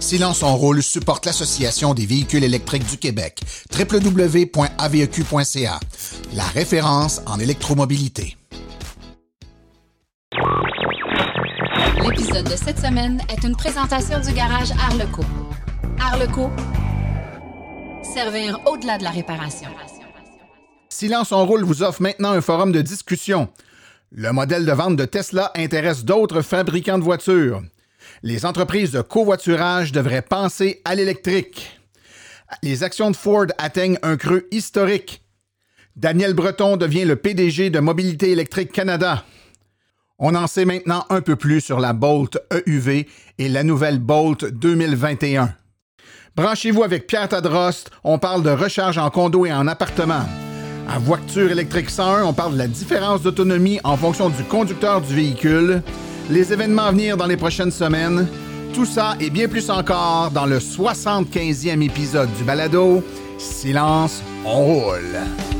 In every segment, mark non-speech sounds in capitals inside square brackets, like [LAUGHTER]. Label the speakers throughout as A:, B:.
A: Silence en rôle supporte l'Association des véhicules électriques du Québec, www.aveq.ca, la référence en électromobilité.
B: L'épisode de cette semaine est une présentation du garage Arleco. Arleco, servir au-delà de la réparation.
A: Silence en roule vous offre maintenant un forum de discussion. Le modèle de vente de Tesla intéresse d'autres fabricants de voitures. Les entreprises de covoiturage devraient penser à l'électrique. Les actions de Ford atteignent un creux historique. Daniel Breton devient le PDG de Mobilité électrique Canada. On en sait maintenant un peu plus sur la Bolt EUV et la nouvelle Bolt 2021. Branchez-vous avec Pierre Tadrost, on parle de recharge en condo et en appartement. À Voiture électrique 101, on parle de la différence d'autonomie en fonction du conducteur du véhicule les événements à venir dans les prochaines semaines. Tout ça et bien plus encore dans le 75e épisode du balado Silence, on roule.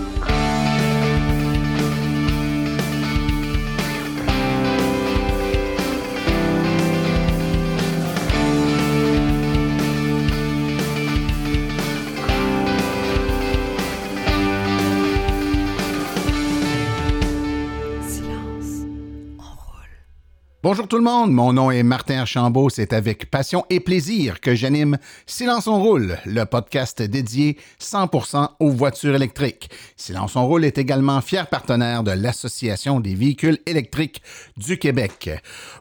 A: Bonjour tout le monde, mon nom est Martin Archambault, c'est avec passion et plaisir que j'anime Silence on roule, le podcast dédié 100% aux voitures électriques. Silence on roule est également fier partenaire de l'Association des véhicules électriques du Québec.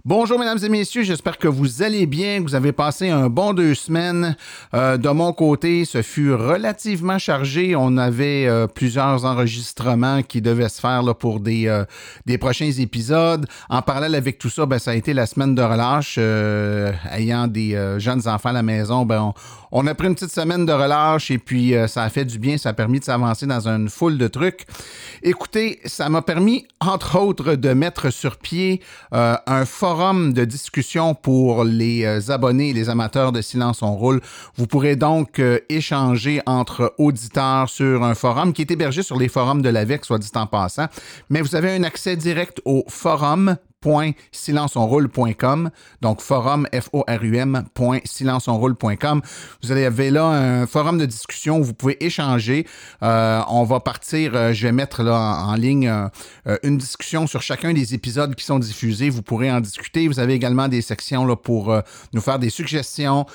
A: Bonjour mesdames et messieurs, j'espère que vous allez bien, que vous avez passé un bon deux semaines. Euh, de mon côté, ce fut relativement chargé, on avait euh, plusieurs enregistrements qui devaient se faire là, pour des, euh, des prochains épisodes. En parallèle avec tout ça, ben, ça a été la semaine de relâche. Euh, ayant des euh, jeunes enfants à la maison, ben, on, a pris une petite semaine de relâche et puis euh, ça a fait du bien. Ça a permis de s'avancer dans une foule de trucs. Écoutez, ça m'a permis, entre autres, de mettre sur pied un forum de discussion pour les abonnés et les amateurs de Silence on roule. Vous pourrez donc échanger entre auditeurs sur un forum qui est hébergé sur les forums de l'AVEC, soit dit en passant. Mais vous avez un accès direct au forum silenceonroule.com. Donc, forum, F-O-R-U-M, silenceonroule.com. Vous avez là un forum de discussion où vous pouvez échanger. Euh, on va partir, euh, je vais mettre là en, ligne euh, une discussion sur chacun des épisodes qui sont diffusés. Vous pourrez en discuter. Vous avez également des sections là, pour nous faire des suggestions.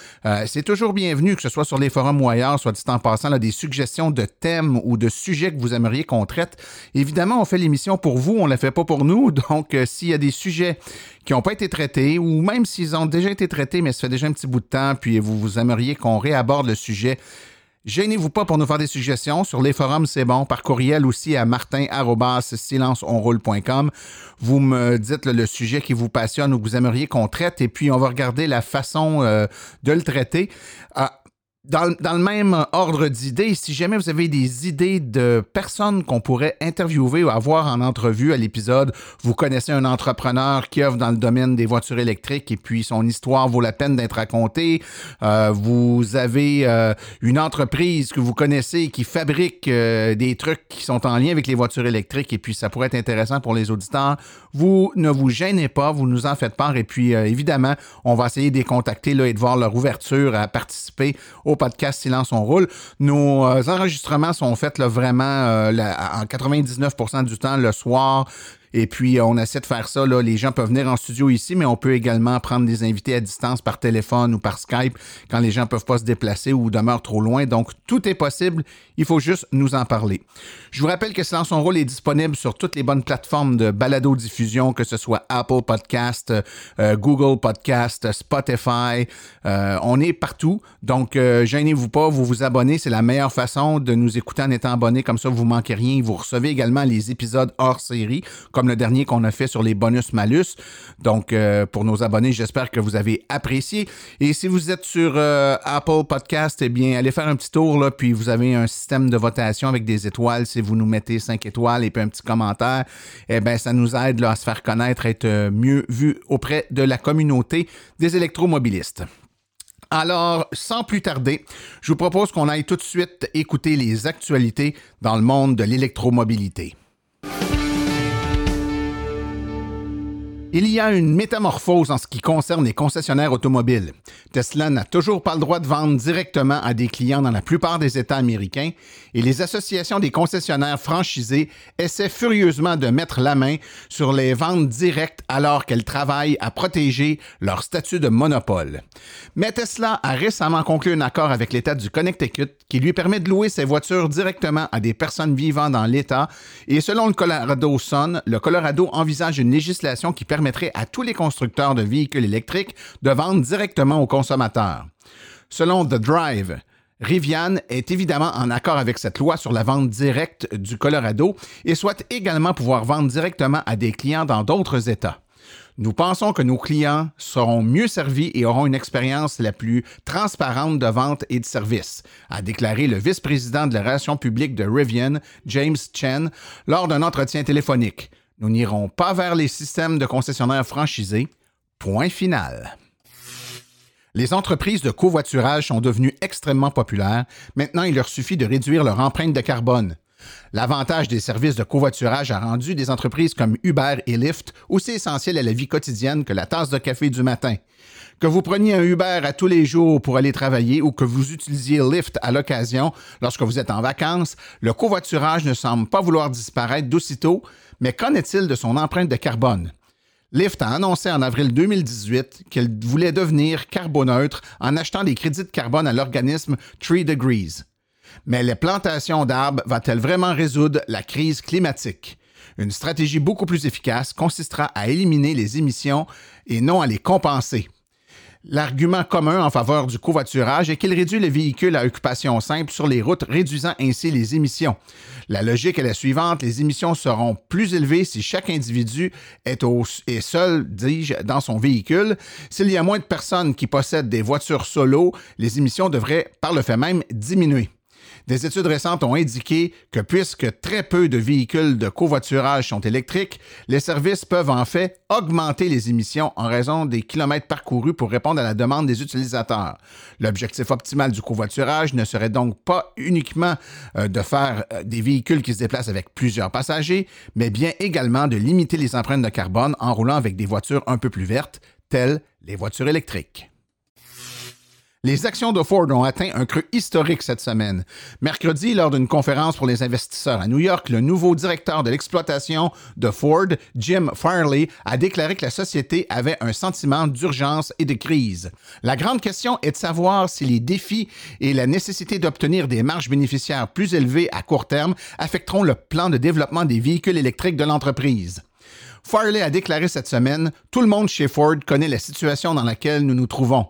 A: C'est toujours bienvenu, que ce soit sur les forums ou ailleurs, soit dit en passant, là, des suggestions de thèmes ou de sujets que vous aimeriez qu'on traite. Évidemment, on fait l'émission pour vous, on ne la fait pas pour nous. [LAUGHS] Donc, s'il y a des sujets qui n'ont pas été traités, ou même s'ils ont déjà été traités, mais ça fait déjà un petit bout de temps, puis vous, vous aimeriez qu'on réaborde le sujet, Gênez-vous pas pour nous faire des suggestions. Sur les forums, c'est bon. Par courriel aussi à martin-silenceonroule.com. Vous me dites le sujet qui vous passionne ou que vous aimeriez qu'on traite et puis on va regarder la façon euh, de le traiter. Ah, dans, le même ordre d'idées, si jamais vous avez des idées de personnes qu'on pourrait interviewer ou avoir en entrevue à l'épisode, vous connaissez un entrepreneur qui œuvre dans le domaine des voitures électriques et puis son histoire vaut la peine d'être racontée, euh, vous avez euh, une entreprise que vous connaissez qui fabrique euh, des trucs qui sont en lien avec les voitures électriques et puis ça pourrait être intéressant pour les auditeurs, vous ne vous gênez pas, vous nous en faites part et puis évidemment, on va essayer de les contacter là, et de voir leur ouverture à participer au podcast Silence on roule. Nos euh, enregistrements sont faits là, vraiment euh, en 99% du temps le soir et puis, on essaie de faire ça. Là. Les gens peuvent venir en studio ici, mais on peut également prendre des invités à distance par téléphone ou par Skype quand les gens ne peuvent pas se déplacer ou demeurent trop loin. Donc, tout est possible. Il faut juste nous en parler. Je vous rappelle que Silence son rôle est disponible sur toutes les bonnes plateformes de balado-diffusion, que ce soit Apple Podcast, euh, Google Podcast, Spotify. Euh, on est partout. Donc, euh, gênez-vous pas, vous vous abonnez. C'est la meilleure façon de nous écouter en étant abonné. Comme ça, vous manquez rien. Vous recevez également les épisodes hors série, le dernier qu'on a fait sur les bonus-malus. Donc, euh, pour nos abonnés, j'espère que vous avez apprécié. Et si vous êtes sur euh, Apple Podcast, eh bien, allez faire un petit tour, là, puis vous avez un système de votation avec des étoiles. Si vous nous mettez 5 étoiles et puis un petit commentaire, eh bien, ça nous aide là, à se faire connaître, être euh, mieux vu auprès de la communauté des électromobilistes. Alors, sans plus tarder, je vous propose qu'on aille tout de suite écouter les actualités dans le monde de l'électromobilité. Il y a une métamorphose en ce qui concerne les concessionnaires automobiles. Tesla n'a toujours pas le droit de vendre directement à des clients dans la plupart des États américains et les associations des concessionnaires franchisés essaient furieusement de mettre la main sur les ventes directes alors qu'elles travaillent à protéger leur statut de monopole. Mais Tesla a récemment conclu un accord avec l'État du Connecticut qui lui permet de louer ses voitures directement à des personnes vivant dans l'État et selon le Colorado Sun, le Colorado envisage une législation qui permet permettrait à tous les constructeurs de véhicules électriques de vendre directement aux consommateurs. Selon The Drive, Rivian est évidemment en accord avec cette loi sur la vente directe du Colorado et souhaite également pouvoir vendre directement à des clients dans d'autres États. Nous pensons que nos clients seront mieux servis et auront une expérience la plus transparente de vente et de service, a déclaré le vice-président de la relation publique de Rivian, James Chen, lors d'un entretien téléphonique. Nous n'irons pas vers les systèmes de concessionnaires franchisés. Point final. Les entreprises de covoiturage sont devenues extrêmement populaires. Maintenant, il leur suffit de réduire leur empreinte de carbone. L'avantage des services de covoiturage a rendu des entreprises comme Uber et Lyft aussi essentielles à la vie quotidienne que la tasse de café du matin. Que vous preniez un Uber à tous les jours pour aller travailler ou que vous utilisiez Lyft à l'occasion lorsque vous êtes en vacances, le covoiturage ne semble pas vouloir disparaître d'aussitôt, mais qu'en est-il de son empreinte de carbone? Lyft a annoncé en avril 2018 qu'elle voulait devenir carboneutre en achetant des crédits de carbone à l'organisme Tree Degrees. Mais les plantations d'arbres va-t-elle vraiment résoudre la crise climatique? Une stratégie beaucoup plus efficace consistera à éliminer les émissions et non à les compenser. L'argument commun en faveur du covoiturage est qu'il réduit les véhicules à occupation simple sur les routes, réduisant ainsi les émissions. La logique est la suivante, les émissions seront plus élevées si chaque individu est, seul, dis-je, dans son véhicule. S'il y a moins de personnes qui possèdent des voitures solo, les émissions devraient par le fait même diminuer. Des études récentes ont indiqué que puisque très peu de véhicules de covoiturage sont électriques, les services peuvent en fait augmenter les émissions en raison des kilomètres parcourus pour répondre à la demande des utilisateurs. L'objectif optimal du covoiturage ne serait donc pas uniquement euh, de faire euh, des véhicules qui se déplacent avec plusieurs passagers, mais bien également de limiter les empreintes de carbone en roulant avec des voitures un peu plus vertes, telles les voitures électriques. Les actions de Ford ont atteint un creux historique cette semaine. Mercredi, lors d'une conférence pour les investisseurs à New York, le nouveau directeur de l'exploitation de Ford, Jim Farley, a déclaré que la société avait un sentiment d'urgence et de crise. La grande question est de savoir si les défis et la nécessité d'obtenir des marges bénéficiaires plus élevées à court terme affecteront le plan de développement des véhicules électriques de l'entreprise. Farley a déclaré cette semaine Tout le monde chez Ford connaît la situation dans laquelle nous nous trouvons.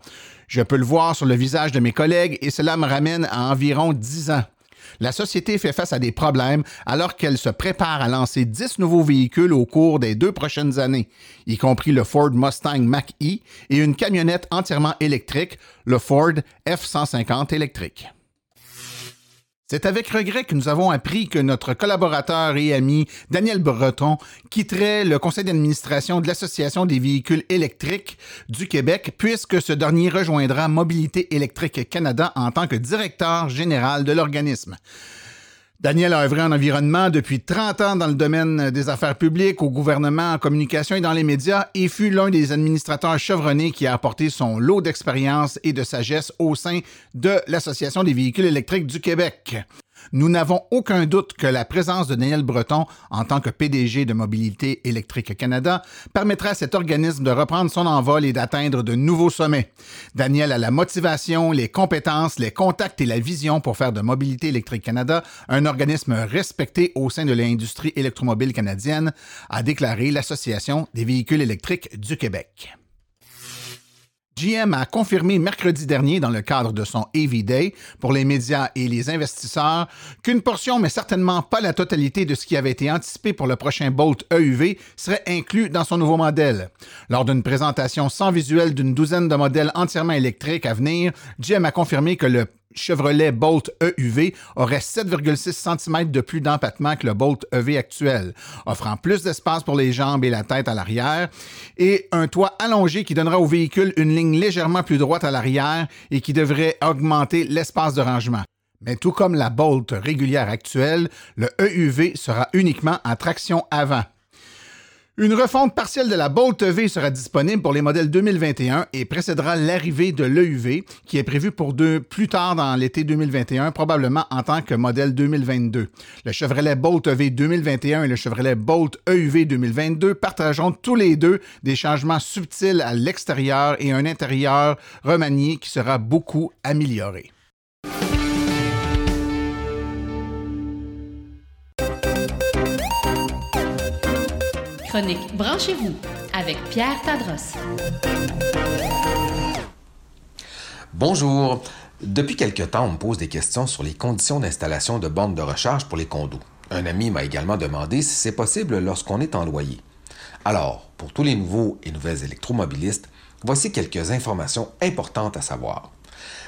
A: Je peux le voir sur le visage de mes collègues et cela me ramène à environ 10 ans. La société fait face à des problèmes alors qu'elle se prépare à lancer 10 nouveaux véhicules au cours des deux prochaines années, y compris le Ford Mustang Mach-E et une camionnette entièrement électrique, le Ford F-150 électrique. C'est avec regret que nous avons appris que notre collaborateur et ami Daniel Breton quitterait le conseil d'administration de l'Association des véhicules électriques du Québec puisque ce dernier rejoindra Mobilité électrique Canada en tant que directeur général de l'organisme. Daniel a œuvré en environnement depuis 30 ans dans le domaine des affaires publiques, au gouvernement, en communication et dans les médias et fut l'un des administrateurs chevronnés qui a apporté son lot d'expérience et de sagesse au sein de l'Association des véhicules électriques du Québec. Nous n'avons aucun doute que la présence de Daniel Breton en tant que PDG de Mobilité électrique Canada permettra à cet organisme de reprendre son envol et d'atteindre de nouveaux sommets. Daniel a la motivation, les compétences, les contacts et la vision pour faire de Mobilité électrique Canada un organisme respecté au sein de l'industrie électromobile canadienne, a déclaré l'Association des véhicules électriques du Québec. GM a confirmé mercredi dernier, dans le cadre de son AV Day pour les médias et les investisseurs, qu'une portion, mais certainement pas la totalité de ce qui avait été anticipé pour le prochain Bolt EUV serait inclus dans son nouveau modèle. Lors d'une présentation sans visuel d'une douzaine de modèles entièrement électriques à venir, GM a confirmé que le Chevrolet Bolt EUV aurait 7,6 cm de plus d'empattement que le Bolt EV actuel, offrant plus d'espace pour les jambes et la tête à l'arrière, et un toit allongé qui donnera au véhicule une ligne légèrement plus droite à l'arrière et qui devrait augmenter l'espace de rangement. Mais tout comme la Bolt régulière actuelle, le EUV sera uniquement en traction avant. Une refonte partielle de la Bolt EV sera disponible pour les modèles 2021 et précédera l'arrivée de l'EUV qui est prévu pour deux, plus tard dans l'été 2021, probablement en tant que modèle 2022. Le Chevrolet Bolt EV 2021 et le Chevrolet Bolt EUV 2022 partageront tous les deux des changements subtils à l'extérieur et un intérieur remanié qui sera beaucoup amélioré.
B: Branchez-vous avec Pierre Tadros.
C: Bonjour. Depuis quelque temps, on me pose des questions sur les conditions d'installation de bornes de recharge pour les condos. Un ami m'a également demandé si c'est possible lorsqu'on est en loyer. Alors, pour tous les nouveaux et nouvelles électromobilistes, voici quelques informations importantes à savoir.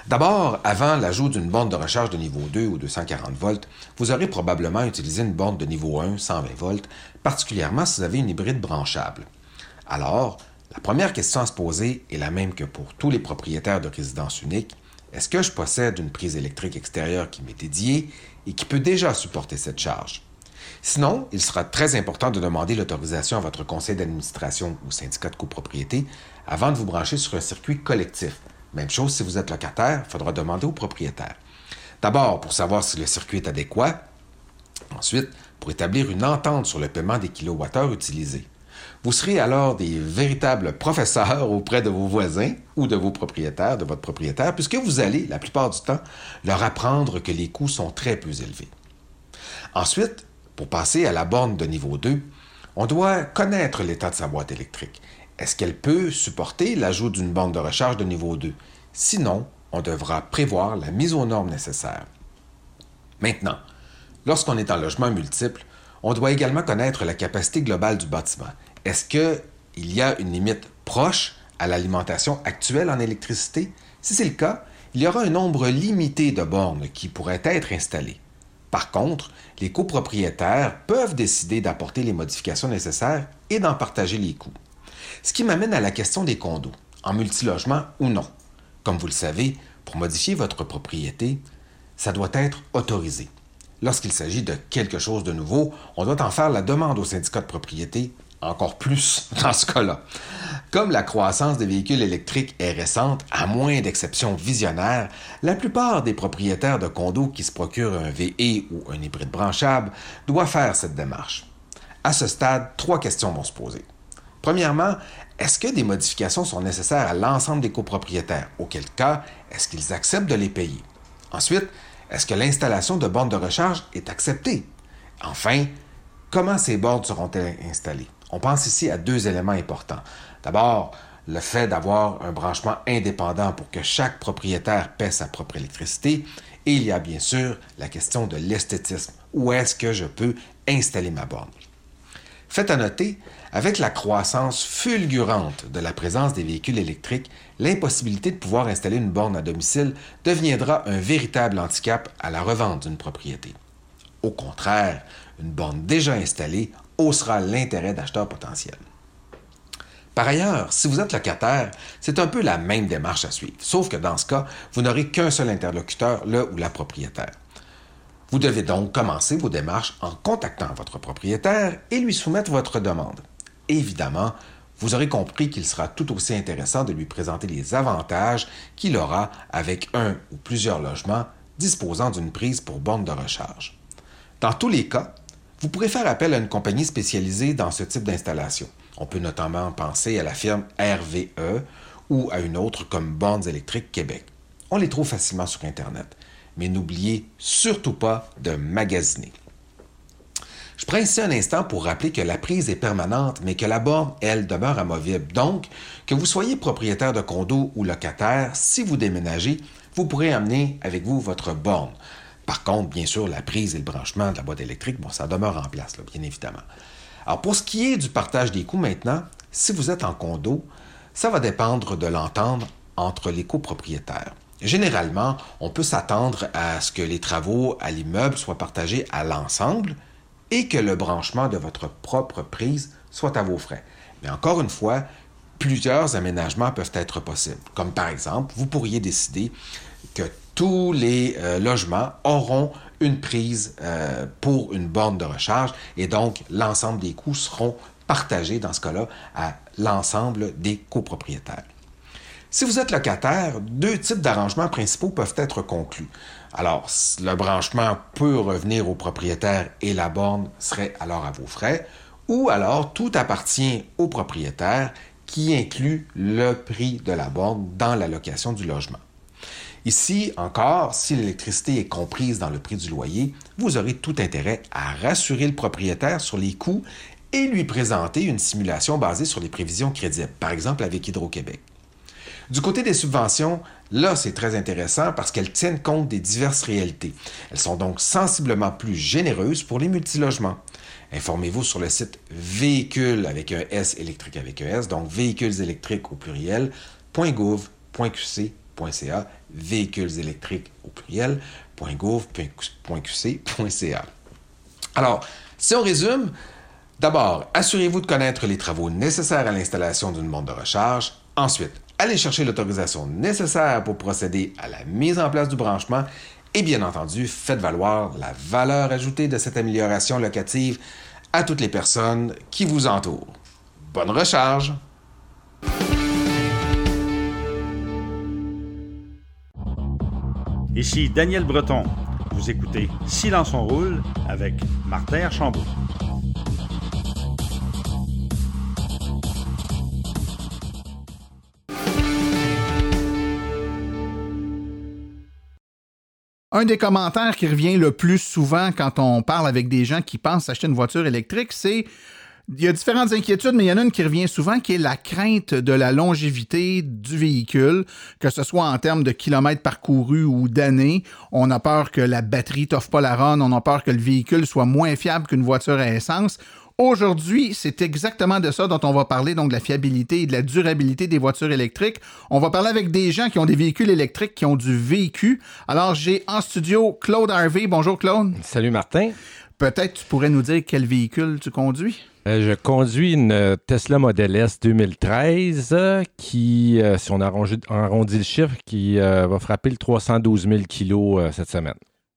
C: D'abord, avant l'ajout d'une borne de recharge de niveau 2 ou 240 volts, vous aurez probablement utilisé une borne de niveau 1 120 volts, particulièrement si vous avez une hybride branchable. Alors, la première question à se poser est la même que pour tous les propriétaires de résidence unique. Est-ce que je possède une prise électrique extérieure qui m'est dédiée et qui peut déjà supporter cette charge? Sinon, il sera très important de demander l'autorisation à votre conseil d'administration ou syndicat de copropriété avant de vous brancher sur un circuit collectif même chose si vous êtes locataire, il faudra demander au propriétaire. D'abord, pour savoir si le circuit est adéquat. Ensuite, pour établir une entente sur le paiement des kilowattheures utilisés. Vous serez alors des véritables professeurs auprès de vos voisins ou de vos propriétaires, de votre propriétaire, puisque vous allez, la plupart du temps, leur apprendre que les coûts sont très plus élevés. Ensuite, pour passer à la borne de niveau 2, on doit connaître l'état de sa boîte électrique est-ce qu'elle peut supporter l'ajout d'une bande de recharge de niveau 2? Sinon, on devra prévoir la mise aux normes nécessaires. Maintenant, lorsqu'on est en logement multiple, on doit également connaître la capacité globale du bâtiment. Est-ce qu'il y a une limite proche à l'alimentation actuelle en électricité? Si c'est le cas, il y aura un nombre limité de bornes qui pourraient être installées. Par contre, les copropriétaires peuvent décider d'apporter les modifications nécessaires et d'en partager les coûts. Ce qui m'amène à la question des condos, en multilogement ou non. Comme vous le savez, pour modifier votre propriété, ça doit être autorisé. Lorsqu'il s'agit de quelque chose de nouveau, on doit en faire la demande au syndicat de propriété, encore plus [LAUGHS] dans ce cas-là. Comme la croissance des véhicules électriques est récente, à moins d'exceptions visionnaires, la plupart des propriétaires de condos qui se procurent un VE ou un hybride branchable doivent faire cette démarche. À ce stade, trois questions vont se poser. Premièrement, est-ce que des modifications sont nécessaires à l'ensemble des copropriétaires? Auquel cas, est-ce qu'ils acceptent de les payer? Ensuite, est-ce que l'installation de bornes de recharge est acceptée? Enfin, comment ces bornes seront-elles installées? On pense ici à deux éléments importants. D'abord, le fait d'avoir un branchement indépendant pour que chaque propriétaire paie sa propre électricité. Et il y a bien sûr la question de l'esthétisme. Où est-ce que je peux installer ma borne? Faites à noter, avec la croissance fulgurante de la présence des véhicules électriques, l'impossibilité de pouvoir installer une borne à domicile deviendra un véritable handicap à la revente d'une propriété. Au contraire, une borne déjà installée haussera l'intérêt d'acheteurs potentiels. Par ailleurs, si vous êtes locataire, c'est un peu la même démarche à suivre, sauf que dans ce cas, vous n'aurez qu'un seul interlocuteur, le ou la propriétaire. Vous devez donc commencer vos démarches en contactant votre propriétaire et lui soumettre votre demande. Évidemment, vous aurez compris qu'il sera tout aussi intéressant de lui présenter les avantages qu'il aura avec un ou plusieurs logements disposant d'une prise pour borne de recharge. Dans tous les cas, vous pourrez faire appel à une compagnie spécialisée dans ce type d'installation. On peut notamment penser à la firme RVE ou à une autre comme Bornes électriques Québec. On les trouve facilement sur Internet mais n'oubliez surtout pas de magasiner. Je prends ici un instant pour rappeler que la prise est permanente, mais que la borne, elle, demeure amovible. Donc, que vous soyez propriétaire de condo ou locataire, si vous déménagez, vous pourrez amener avec vous votre borne. Par contre, bien sûr, la prise et le branchement de la boîte électrique, bon, ça demeure en place, bien évidemment. Alors, pour ce qui est du partage des coûts maintenant, si vous êtes en condo, ça va dépendre de l'entendre entre les copropriétaires. Généralement, on peut s'attendre à ce que les travaux à l'immeuble soient partagés à l'ensemble et que le branchement de votre propre prise soit à vos frais. Mais encore une fois, plusieurs aménagements peuvent être possibles. Comme par exemple, vous pourriez décider que tous les euh, logements auront une prise euh, pour une borne de recharge et donc l'ensemble des coûts seront partagé dans ce cas-là à l'ensemble des copropriétaires. Si vous êtes locataire, deux types d'arrangements principaux peuvent être conclus. Alors, le branchement peut revenir au propriétaire et la borne serait alors à vos frais, ou alors tout appartient au propriétaire qui inclut le prix de la borne dans la location du logement. Ici encore, si l'électricité est comprise dans le prix du loyer, vous aurez tout intérêt à rassurer le propriétaire sur les coûts et lui présenter une simulation basée sur les prévisions crédibles, par exemple avec Hydro-Québec. Du côté des subventions, là, c'est très intéressant parce qu'elles tiennent compte des diverses réalités. Elles sont donc sensiblement plus généreuses pour les multilogements. Informez-vous sur le site véhicules avec un S électrique avec un S, donc véhicules électriques au pluriel, .gouv.qc.ca, véhicules électriques au pluriel, .gouv.qc.ca. Alors, si on résume, d'abord, assurez-vous de connaître les travaux nécessaires à l'installation d'une borne de recharge. Ensuite, allez chercher l'autorisation nécessaire pour procéder à la mise en place du branchement et bien entendu, faites valoir la valeur ajoutée de cette amélioration locative à toutes les personnes qui vous entourent. Bonne recharge!
D: Ici Daniel Breton. Vous écoutez Silence on roule avec Martin Archambault.
A: Un des commentaires qui revient le plus souvent quand on parle avec des gens qui pensent acheter une voiture électrique, c'est il y a différentes inquiétudes, mais il y en a une qui revient souvent, qui est la crainte de la longévité du véhicule, que ce soit en termes de kilomètres parcourus ou d'années. On a peur que la batterie t'offre pas la run, on a peur que le véhicule soit moins fiable qu'une voiture à essence. Aujourd'hui, c'est exactement de ça dont on va parler, donc de la fiabilité et de la durabilité des voitures électriques. On va parler avec des gens qui ont des véhicules électriques, qui ont du vécu. Alors, j'ai en studio Claude Harvey. Bonjour Claude.
E: Salut Martin.
A: Peut-être tu pourrais nous dire quel véhicule tu conduis?
E: Euh, je conduis une Tesla Model S 2013 qui, euh, si on arrondit, le chiffre, qui euh, va frapper le 312 000 kilos cette semaine.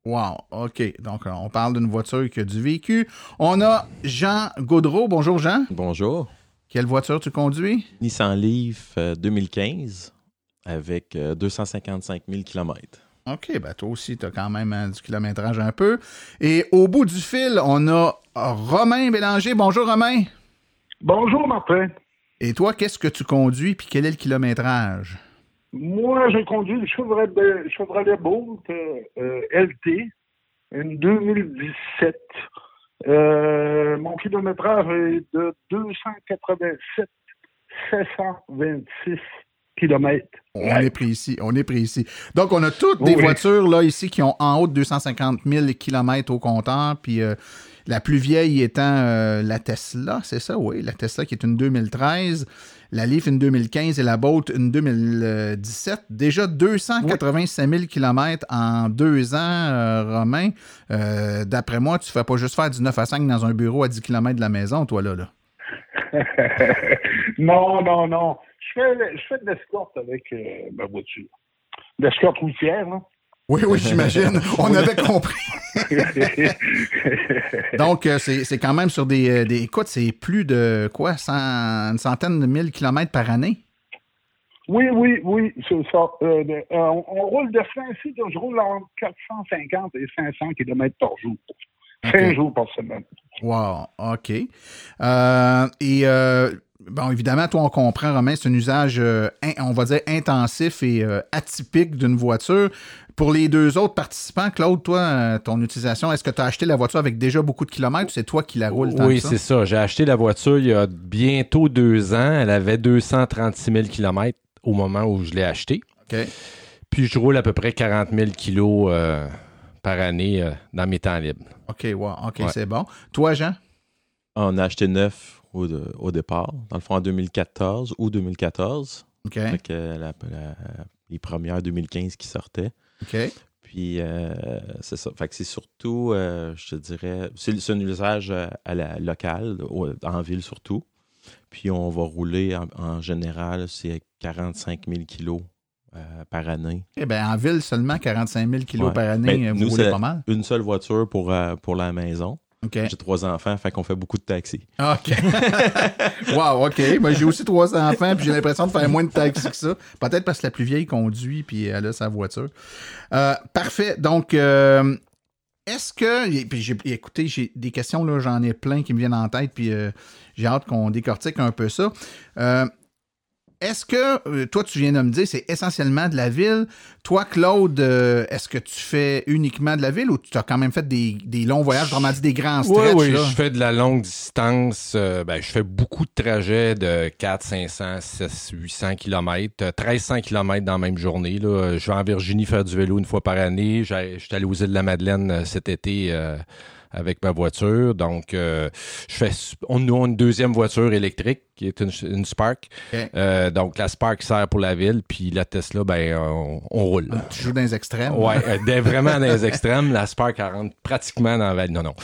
A: Wow, OK. Donc, on parle d'une voiture qui a du vécu. On a Jean Gaudreau. Bonjour, Jean.
F: Bonjour.
A: Quelle voiture tu conduis?
F: Nissan Leaf 2015 avec 255 000 km.
A: OK, ben toi aussi, tu as quand même du kilométrage un peu. Et au bout du fil, on a Romain Bélanger. Bonjour, Romain.
G: Bonjour, Martin.
A: Et toi, qu'est-ce que tu conduis puis quel est le kilométrage?
G: Moi, je conduis une Chevrolet, Chevrolet Bolt euh, LT, une 2017. Euh, mon kilométrage est de 287 726 kilomètres.
A: On est précis, on est précis. Donc, on a toutes des voitures là ici qui ont en haut de 250 000 kilomètres au compteur, puis euh, la plus vieille étant la Tesla, c'est ça, oui, la Tesla qui est une 2013 la Leaf une 2015 et la Bolt une 2017. Déjà 285 000 km en deux ans, euh, Romain. Euh, d'après moi, tu ne fais pas juste faire du 9 à 5 dans un bureau à 10 km de la maison, toi, là. là. [LAUGHS]
G: non, non, non. Je fais, je fais de l'escorte avec euh, ma voiture. L'escorte routière, là.
A: Oui, oui, j'imagine. [LAUGHS] On avait compris. [LAUGHS] Donc, euh, c'est quand même sur des, euh, des écoutes, c'est plus de quoi, une centaine de mille kilomètres par année?
G: Oui, oui, oui, c'est ça. Euh, on, roule de 5 ici, je roule entre 450 et 500 kilomètres par jour. Cinq jours par semaine.
A: Wow, OK. et Bon, évidemment, toi, on comprend, Romain, c'est un usage, on va dire, intensif et atypique d'une voiture. Pour les deux autres participants, Claude, toi, euh, ton utilisation, est-ce que tu as acheté la voiture avec déjà beaucoup de kilomètres ou c'est toi qui la roules
E: Oui, c'est ça. J'ai acheté la voiture il y a bientôt deux ans. Elle avait 236 000 kilomètres au moment où je l'ai achetée.
A: OK.
E: Puis je roule à peu près 40 000 kilos euh, par année euh, dans mes temps libres.
A: OK, wow. OK, c'est bon. Toi, Jean?
F: On a acheté neuf au, au, départ, dans le fond en 2014 ou 2014.
A: OK.
F: Avec les premières 2015 qui sortaient.
A: OK.
F: Puis, euh, c'est ça. Fait que c'est surtout, euh, je te dirais, c'est un usage à la locale, en ville surtout. Puis, on va rouler en, général, c'est 45 000 kilos euh, par année.
A: Eh bien, en ville, seulement 45 000 kilos par année, ben, vous roulez pas mal.
F: Une seule voiture pour, pour la maison. J'ai trois enfants, fait qu'on fait beaucoup de taxis.
A: OK. [LAUGHS] wow, OK. Moi, j'ai aussi trois enfants, puis j'ai l'impression de faire moins de taxis que ça. Peut-être parce que la plus vieille conduit, puis elle a sa voiture. Euh, parfait. Donc, euh, est-ce que. Puis j'ai, écoutez, j'ai des questions, là, j'en ai plein qui me viennent en tête, puis euh, j'ai hâte qu'on décortique un peu ça. Est-ce que, euh, toi, tu viens de me dire, c'est essentiellement de la ville. Toi, Claude, euh, est-ce que tu fais uniquement de la ville ou tu as quand même fait des, des longs voyages, vraiment dit des grands
E: Oui,
A: stretches?
E: oui,
A: là?
E: je fais de la longue distance. euh, ben, je fais beaucoup de trajets de 4, 500, 600, 800 km, 1300 km dans la même journée. Là. Je vais en Virginie faire du vélo une fois par année. J'ai- J'étais allé aux îles de la Madeleine euh, cet été euh, avec ma voiture. Donc, euh, je fais, on, nous, on a une deuxième voiture électrique qui est une, une Spark. Euh, donc, la Spark sert pour la ville, puis la Tesla, ben, on, on roule.
A: Tu joues dans les extrêmes?
E: Ouais, euh, vraiment dans les extrêmes. La Spark, elle rentre pratiquement dans la Non, non. [LAUGHS]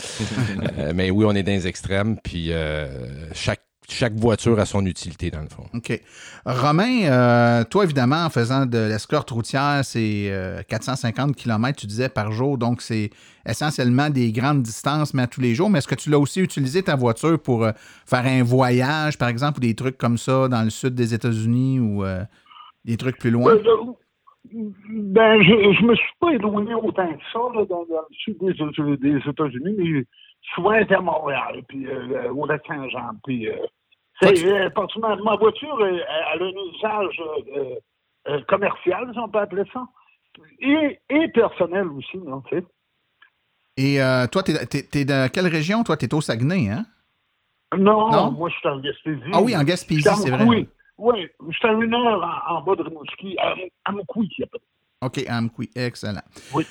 E: Euh, mais oui, on est dans les extrêmes, puis euh, chaque, chaque voiture a son utilité, dans le fond.
A: OK. Romain, euh, toi, évidemment, en faisant de l'escorte routière, c'est euh, 450 km, tu disais, par jour. Donc, c'est essentiellement des grandes distances, mais à tous les jours. Mais est-ce que tu l'as aussi utilisé, ta voiture, pour euh, faire un voyage, par exemple, ou des trucs comme ça dans le sud des États-Unis ou euh, des trucs plus loin?
G: Euh, euh, Ben, je, je me suis pas éloigné autant que ça là, dans, dans le sud des, États-Unis, mais souvent à Montréal, puis euh, au lac Saint-Jean, puis euh, c'est euh, ma voiture, euh, elle a un usage euh, euh, commercial, si on peut appeler ça, et, et personnel aussi, non, tu sais.
A: Et euh, toi, t'es, de quelle région? Toi, t'es au Saguenay, hein?
G: Non,
A: Non?
G: moi, je suis en Gaspésie.
A: Ah oui, en Gaspésie,
G: à
A: c'est vrai.
G: Moukoui. Oui, je suis à une heure en, en bas de Rimouski, à, à Moukoui, il y a pas de-
A: OK, Amqui, excellent.
G: Oui.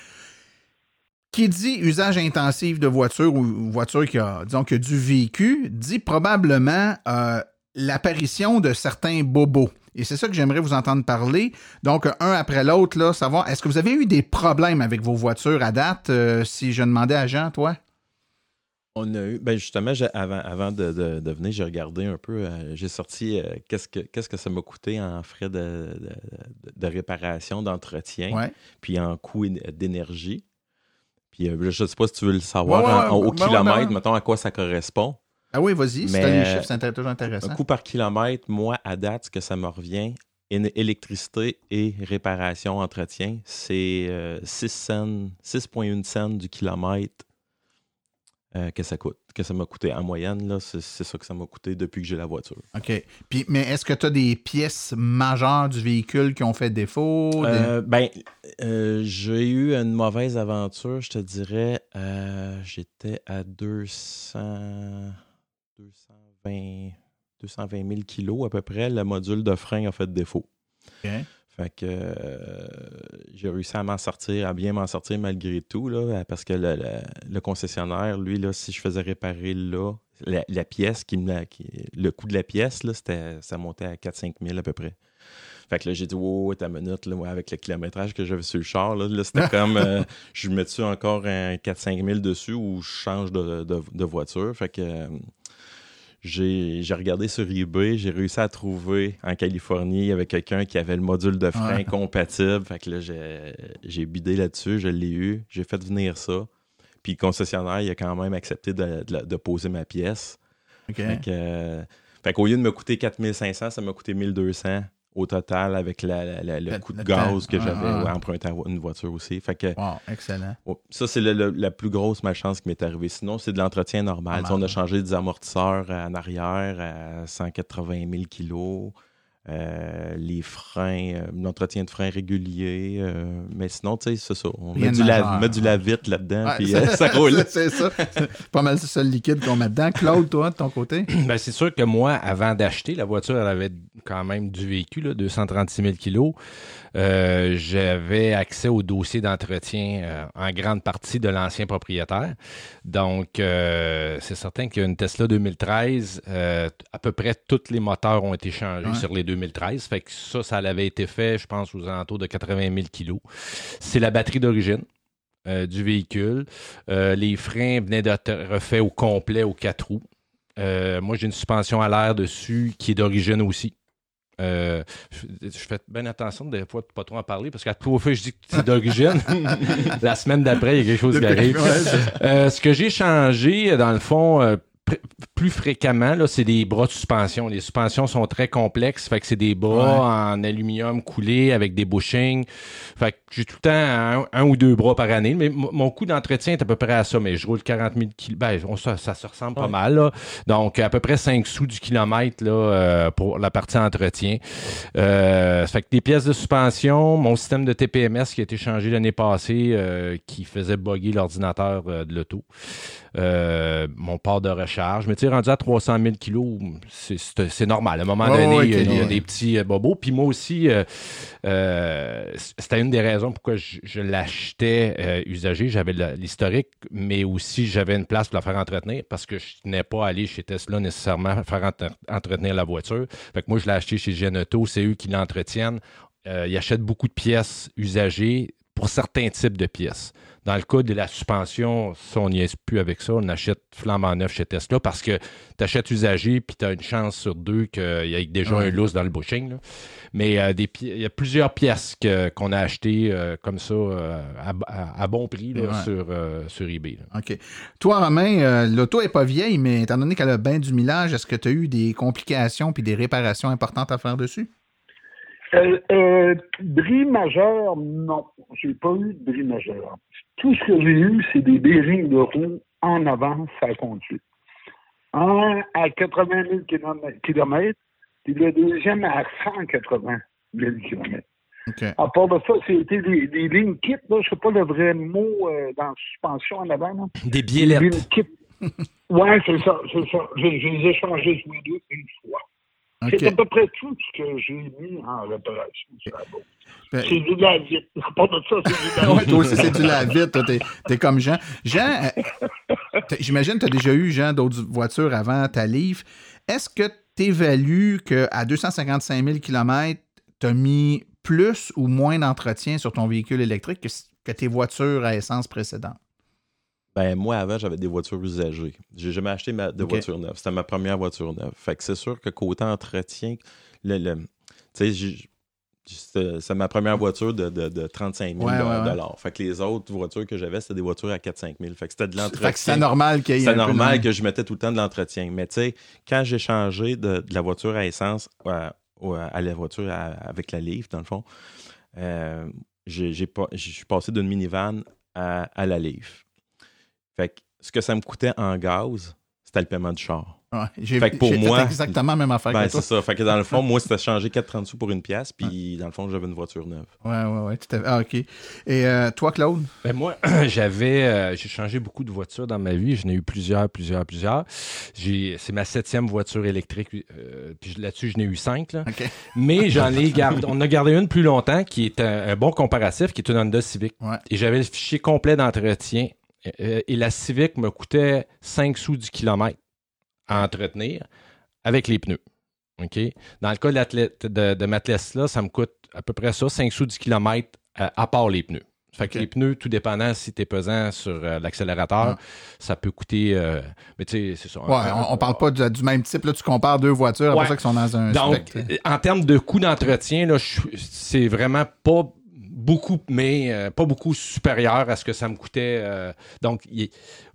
A: Qui dit usage intensif de voiture ou voiture qui a, disons, qui a du vécu, dit probablement euh, l'apparition de certains bobos. Et c'est ça que j'aimerais vous entendre parler. Donc, un après l'autre, là, savoir, est-ce que vous avez eu des problèmes avec vos voitures à date? euh, si je demandais à Jean, toi?
F: On a eu, ben justement, avant, avant de, de- de venir, j'ai regardé un peu, euh, j'ai sorti euh, qu'est-ce que qu'est-ce que ça m'a coûté en frais de, de- réparation, d'entretien,
A: Ouais.
F: puis en coût éne- d'énergie. Puis euh, je ne sais pas si tu veux le savoir
A: Ouais, ouais,
F: en- au
A: ouais,
F: kilomètre,
A: ouais.
F: mettons à quoi ça correspond.
A: Ah oui, vas-y, les
F: euh,
A: chiffres, c'est toujours intéressant.
F: Un coût par kilomètre, moi, à date, ce que ça me revient, électricité et réparation, entretien, c'est euh, 6 cents, 6,1 cents du kilomètre euh, que ça coûte, que ça m'a coûté. En moyenne, là, c'est ça que ça m'a coûté depuis que j'ai la voiture.
A: OK. Puis, mais est-ce que tu as des pièces majeures du véhicule qui ont fait défaut? Des-
F: Euh, ben, euh, j'ai eu une mauvaise aventure, je te dirais. euh, J'étais à 200, 220, 220 000 kilos à peu près. Le module de frein a fait défaut.
A: OK.
F: Fait que euh, j'ai réussi à m'en sortir, à bien m'en sortir malgré tout, là, parce que le, le- le concessionnaire, lui, là, si je faisais réparer là, la, la pièce, qui me, qui- le coût de la pièce, là, c'était, ça montait à 4-5 000 à peu près. Fait que là, j'ai dit, wow, ta minute, là, moi, avec le kilométrage que j'avais sur le char, là, là, c'était [LAUGHS] comme, euh, je mets-tu encore un 4-5 000 dessus ou je change de, de- de voiture? Fait que euh, j'ai regardé sur eBay, j'ai réussi à trouver en Californie, il y avait quelqu'un qui avait le module de frein
A: Ouais.
F: compatible. Fait que là, j'ai- bidé là-dessus, je l'ai eu, j'ai fait venir ça. Puis le concessionnaire, il a quand même accepté de, de- de poser ma pièce. Fait que, euh, fait qu'au lieu de me coûter 4500, ça m'a coûté 1200 au total avec la- la- la- le
A: Le-
F: coût de
A: le
F: gaz que
A: Ah,
F: j'avais
A: ah.
F: ouais, emprunté à une voiture aussi. Fait que
A: Wow, excellent.
F: oh, ça, c'est la plus grosse malchance qui m'est arrivée. Sinon, c'est de l'entretien normal.
A: Normal.
F: On a changé des amortisseurs en arrière à 180 000 kilos. Euh, les freins, euh, l'entretien de freins régulier. euh, mais sinon, tu sais, c'est ça. On met
A: de
F: du, la, met du lave-vite là-dedans,
A: Ouais,
F: puis euh, ça [LAUGHS] roule.
A: c'est ça. Pas mal le seul liquide qu'on met dedans. Claude, toi, de ton côté? [CLEARS THROAT]
E: Ben, c'est sûr que moi, avant d'acheter, la voiture, elle avait quand même du véhicule, là, 236 000 kilos. Euh, J'avais accès au dossier d'entretien euh, en grande partie de l'ancien propriétaire. Donc, euh, c'est certain qu'une Tesla 2013, euh, à peu près tous les moteurs ont été changés
A: Ouais.
E: sur les 2013. Fait que ça, ça avait été fait, je pense, aux alentours de 80 000 kilos. C'est la batterie d'origine. du véhicule. Les freins venaient d'être refaits au complet aux quatre roues. Euh, moi, j'ai une suspension à l'air dessus qui est d'origine aussi. Euh, je, je fais bien attention des fois de pas trop en parler parce qu'à trois fois je dis que c'est d'origine. [LAUGHS] la semaine d'après, il y a quelque chose qui arrive. Euh, ce que j'ai changé, dans le fond, euh, plus fréquemment, là, c'est des bras de suspension. Les suspensions sont très complexes, fait que c'est des bras en aluminium coulé avec des bushings. Fait que j'ai tout le temps un, un ou deux bras par année, mais mon coût d'entretien est à peu près à ça, mais je roule 40 000 km. Ben, on- ça, ça se ressemble pas mal, là. Donc, à peu près 5 sous du kilomètre, là, euh, pour la partie entretien. Euh, ça fait que des pièces de suspension, mon système de TPMS qui a été changé l'année passée, euh, qui faisait bugger l'ordinateur de l'auto. Mon port de recharge. Mais tu sais, rendu à 300 000 kilos, c'est- normal. À un moment donné, il y a, il y a des petits bobos. Puis moi aussi, c'était une des raisons pourquoi je, l'achetais euh, usagé. J'avais l'historique, mais aussi j'avais une place pour la faire entretenir parce que je n'ai pas aller chez Tesla nécessairement faire entre- entretenir la voiture. Fait que moi, je l'ai acheté chez Genauto. C'est eux qui l'entretiennent. Euh, ils achètent beaucoup de pièces usagées pour certains types de pièces. Dans le cas de la suspension, ça, on n'y est plus avec ça. On achète flambant neuf chez Tesla parce que tu achètes usagé puis tu as une chance sur deux qu'il y ait déjà un lousse dans le bushing. là. Mais euh, des il y a plusieurs pièces qu'on a achetées euh, comme ça euh, à, bon prix là,
A: Ouais.
E: sur, sur eBay. là.
A: OK. Toi, Romain, l'auto est pas vieille, mais étant donné qu'elle a bien du millage, est-ce que tu as eu des complications puis des réparations importantes à faire dessus?
G: Euh, euh, bris majeur, non. J'ai pas eu de bris majeur. Tout ce que j'ai eu, c'est des bearings de roue en avant, ça a conduit. Un à 80 000 km, puis le deuxième à 180 000 km. À part de ça, c'était des, des lignes kit, là, je sais pas le vrai mot euh, dans la suspension en avant. Là.
E: Des
G: Des
E: biellettes.
G: lignes kit. ouais, c'est ça, c'est ça. J'ai j'ai les ai changés tous les deux une fois. C'est à peu près tout ce que j'ai mis en réparation sur la boîte.
A: Ben,
G: C'est du la de ça, c'est du la
A: toi aussi, c'est du. Toi, t'es, t'es comme Jean. Jean, euh, j'imagine que tu as déjà eu, Jean, d'autres voitures avant ta Leaf. Est-ce que tu évalues qu'à 255 000 km, tu as mis plus ou moins d'entretien sur ton véhicule électrique que, que tes voitures à essence précédentes?
F: Ben, moi, avant, j'avais des voitures usagées. J'ai jamais acheté ma, de voiture neuve. C'était ma première voiture neuve. Fait que c'est sûr que côté entretien, le, le- tu sais, j'ai- c'était c'est ma première voiture de, de, de 35 000
A: Ouais, ouais, ouais.
F: dollars. Fait que les autres voitures que j'avais, c'était des voitures à 4-5 000. Fait que c'était de
A: Fait
F: l'entretien.
A: que c'est normal qu'il y ait
F: C'est
A: un peu de-
F: normal que je mettais tout le temps de l'entretien. Mais tu sais, quand j'ai changé de, la voiture à essence à, la voiture à- avec la Leaf, dans le fond, euh, je suis passé d'une minivan à, à la Leaf. Fait que ce que ça me coûtait en gaz, c'était le paiement du char.
A: Ouais, j'ai,
F: Fait que pour moi-
A: exactement la même affaire
F: Ben,
A: que toi.
F: c'est ça. Fait que dans le fond, [LAUGHS] moi, c'était changer 4,30 sous pour une pièce, puis dans le fond, j'avais une voiture neuve.
A: Ouais, ouais, ouais. tout à fait. Ah, OK. Et euh, toi, Claude?
E: Ben moi, [CLEARS THROAT] j'avais, euh, j'ai changé beaucoup de voitures dans ma vie. J'en ai eu plusieurs, plusieurs, plusieurs. J'ai, c'est ma septième voiture électrique. euh, puis là-dessus, j'en ai eu cinq. Là.
A: OK.
E: Mais j'en ai [LAUGHS] gardé, on a gardé une plus longtemps qui est un, un bon comparatif, qui est une Honda Civic.
A: Ouais.
E: Et j'avais le fichier complet d'entretien. Euh, et la Civic me coûtait 5 sous du kilomètre à entretenir avec les pneus. OK? Dans le cas de, de, de ma Tesla, ça me coûte à peu près ça, 5 sous du kilomètre euh, à part les pneus. Fait que les pneus, tout dépendant si tu es pesant sur euh, l'accélérateur,
A: Ouais.
E: ça peut coûter. euh, mais tu sais, c'est ça.
A: Ouais, on, on parle pas du même type. Là, tu compares deux voitures, après
E: Ouais.
A: ça, qui sont dans un
E: Donc,
A: spectre.
E: euh, en termes de coût d'entretien, c'est vraiment pas beaucoup, mais euh, pas beaucoup supérieur à ce que ça me coûtait. euh, donc,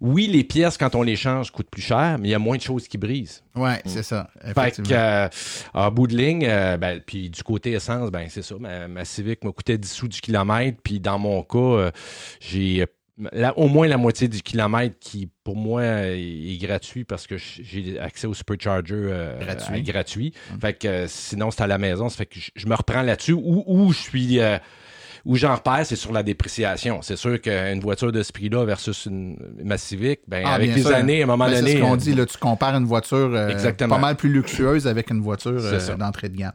E: oui, les pièces, quand on les change, coûtent plus cher, mais il y a moins de choses qui brisent.
A: Ouais, c'est ça.
E: Fait que, euh, bout de ligne, ben, puis du côté essence, ben c'est ça. Ma, ma Civic me coûtait 10 sous du kilomètre, puis dans mon cas, j'ai la- au moins la moitié du kilomètre qui, pour moi, est, est gratuit parce que j'ai accès au supercharger euh,
A: Gratuit.
E: à- gratuit. Fait que euh, sinon, c'est à la maison. Ça fait que je, je me reprends là-dessus. Où, où je suis... euh, où j'en repère, c'est sur la dépréciation. C'est sûr qu'une voiture de ce prix-là versus une, ma Civic, ben,
A: Ah,
E: avec les
A: sûr.
E: années, à un moment
A: Ben,
E: donné...
A: C'est ce qu'on
E: euh,
A: dit, là, tu compares une voiture euh, pas mal plus luxueuse avec une voiture euh, d'entrée de gamme.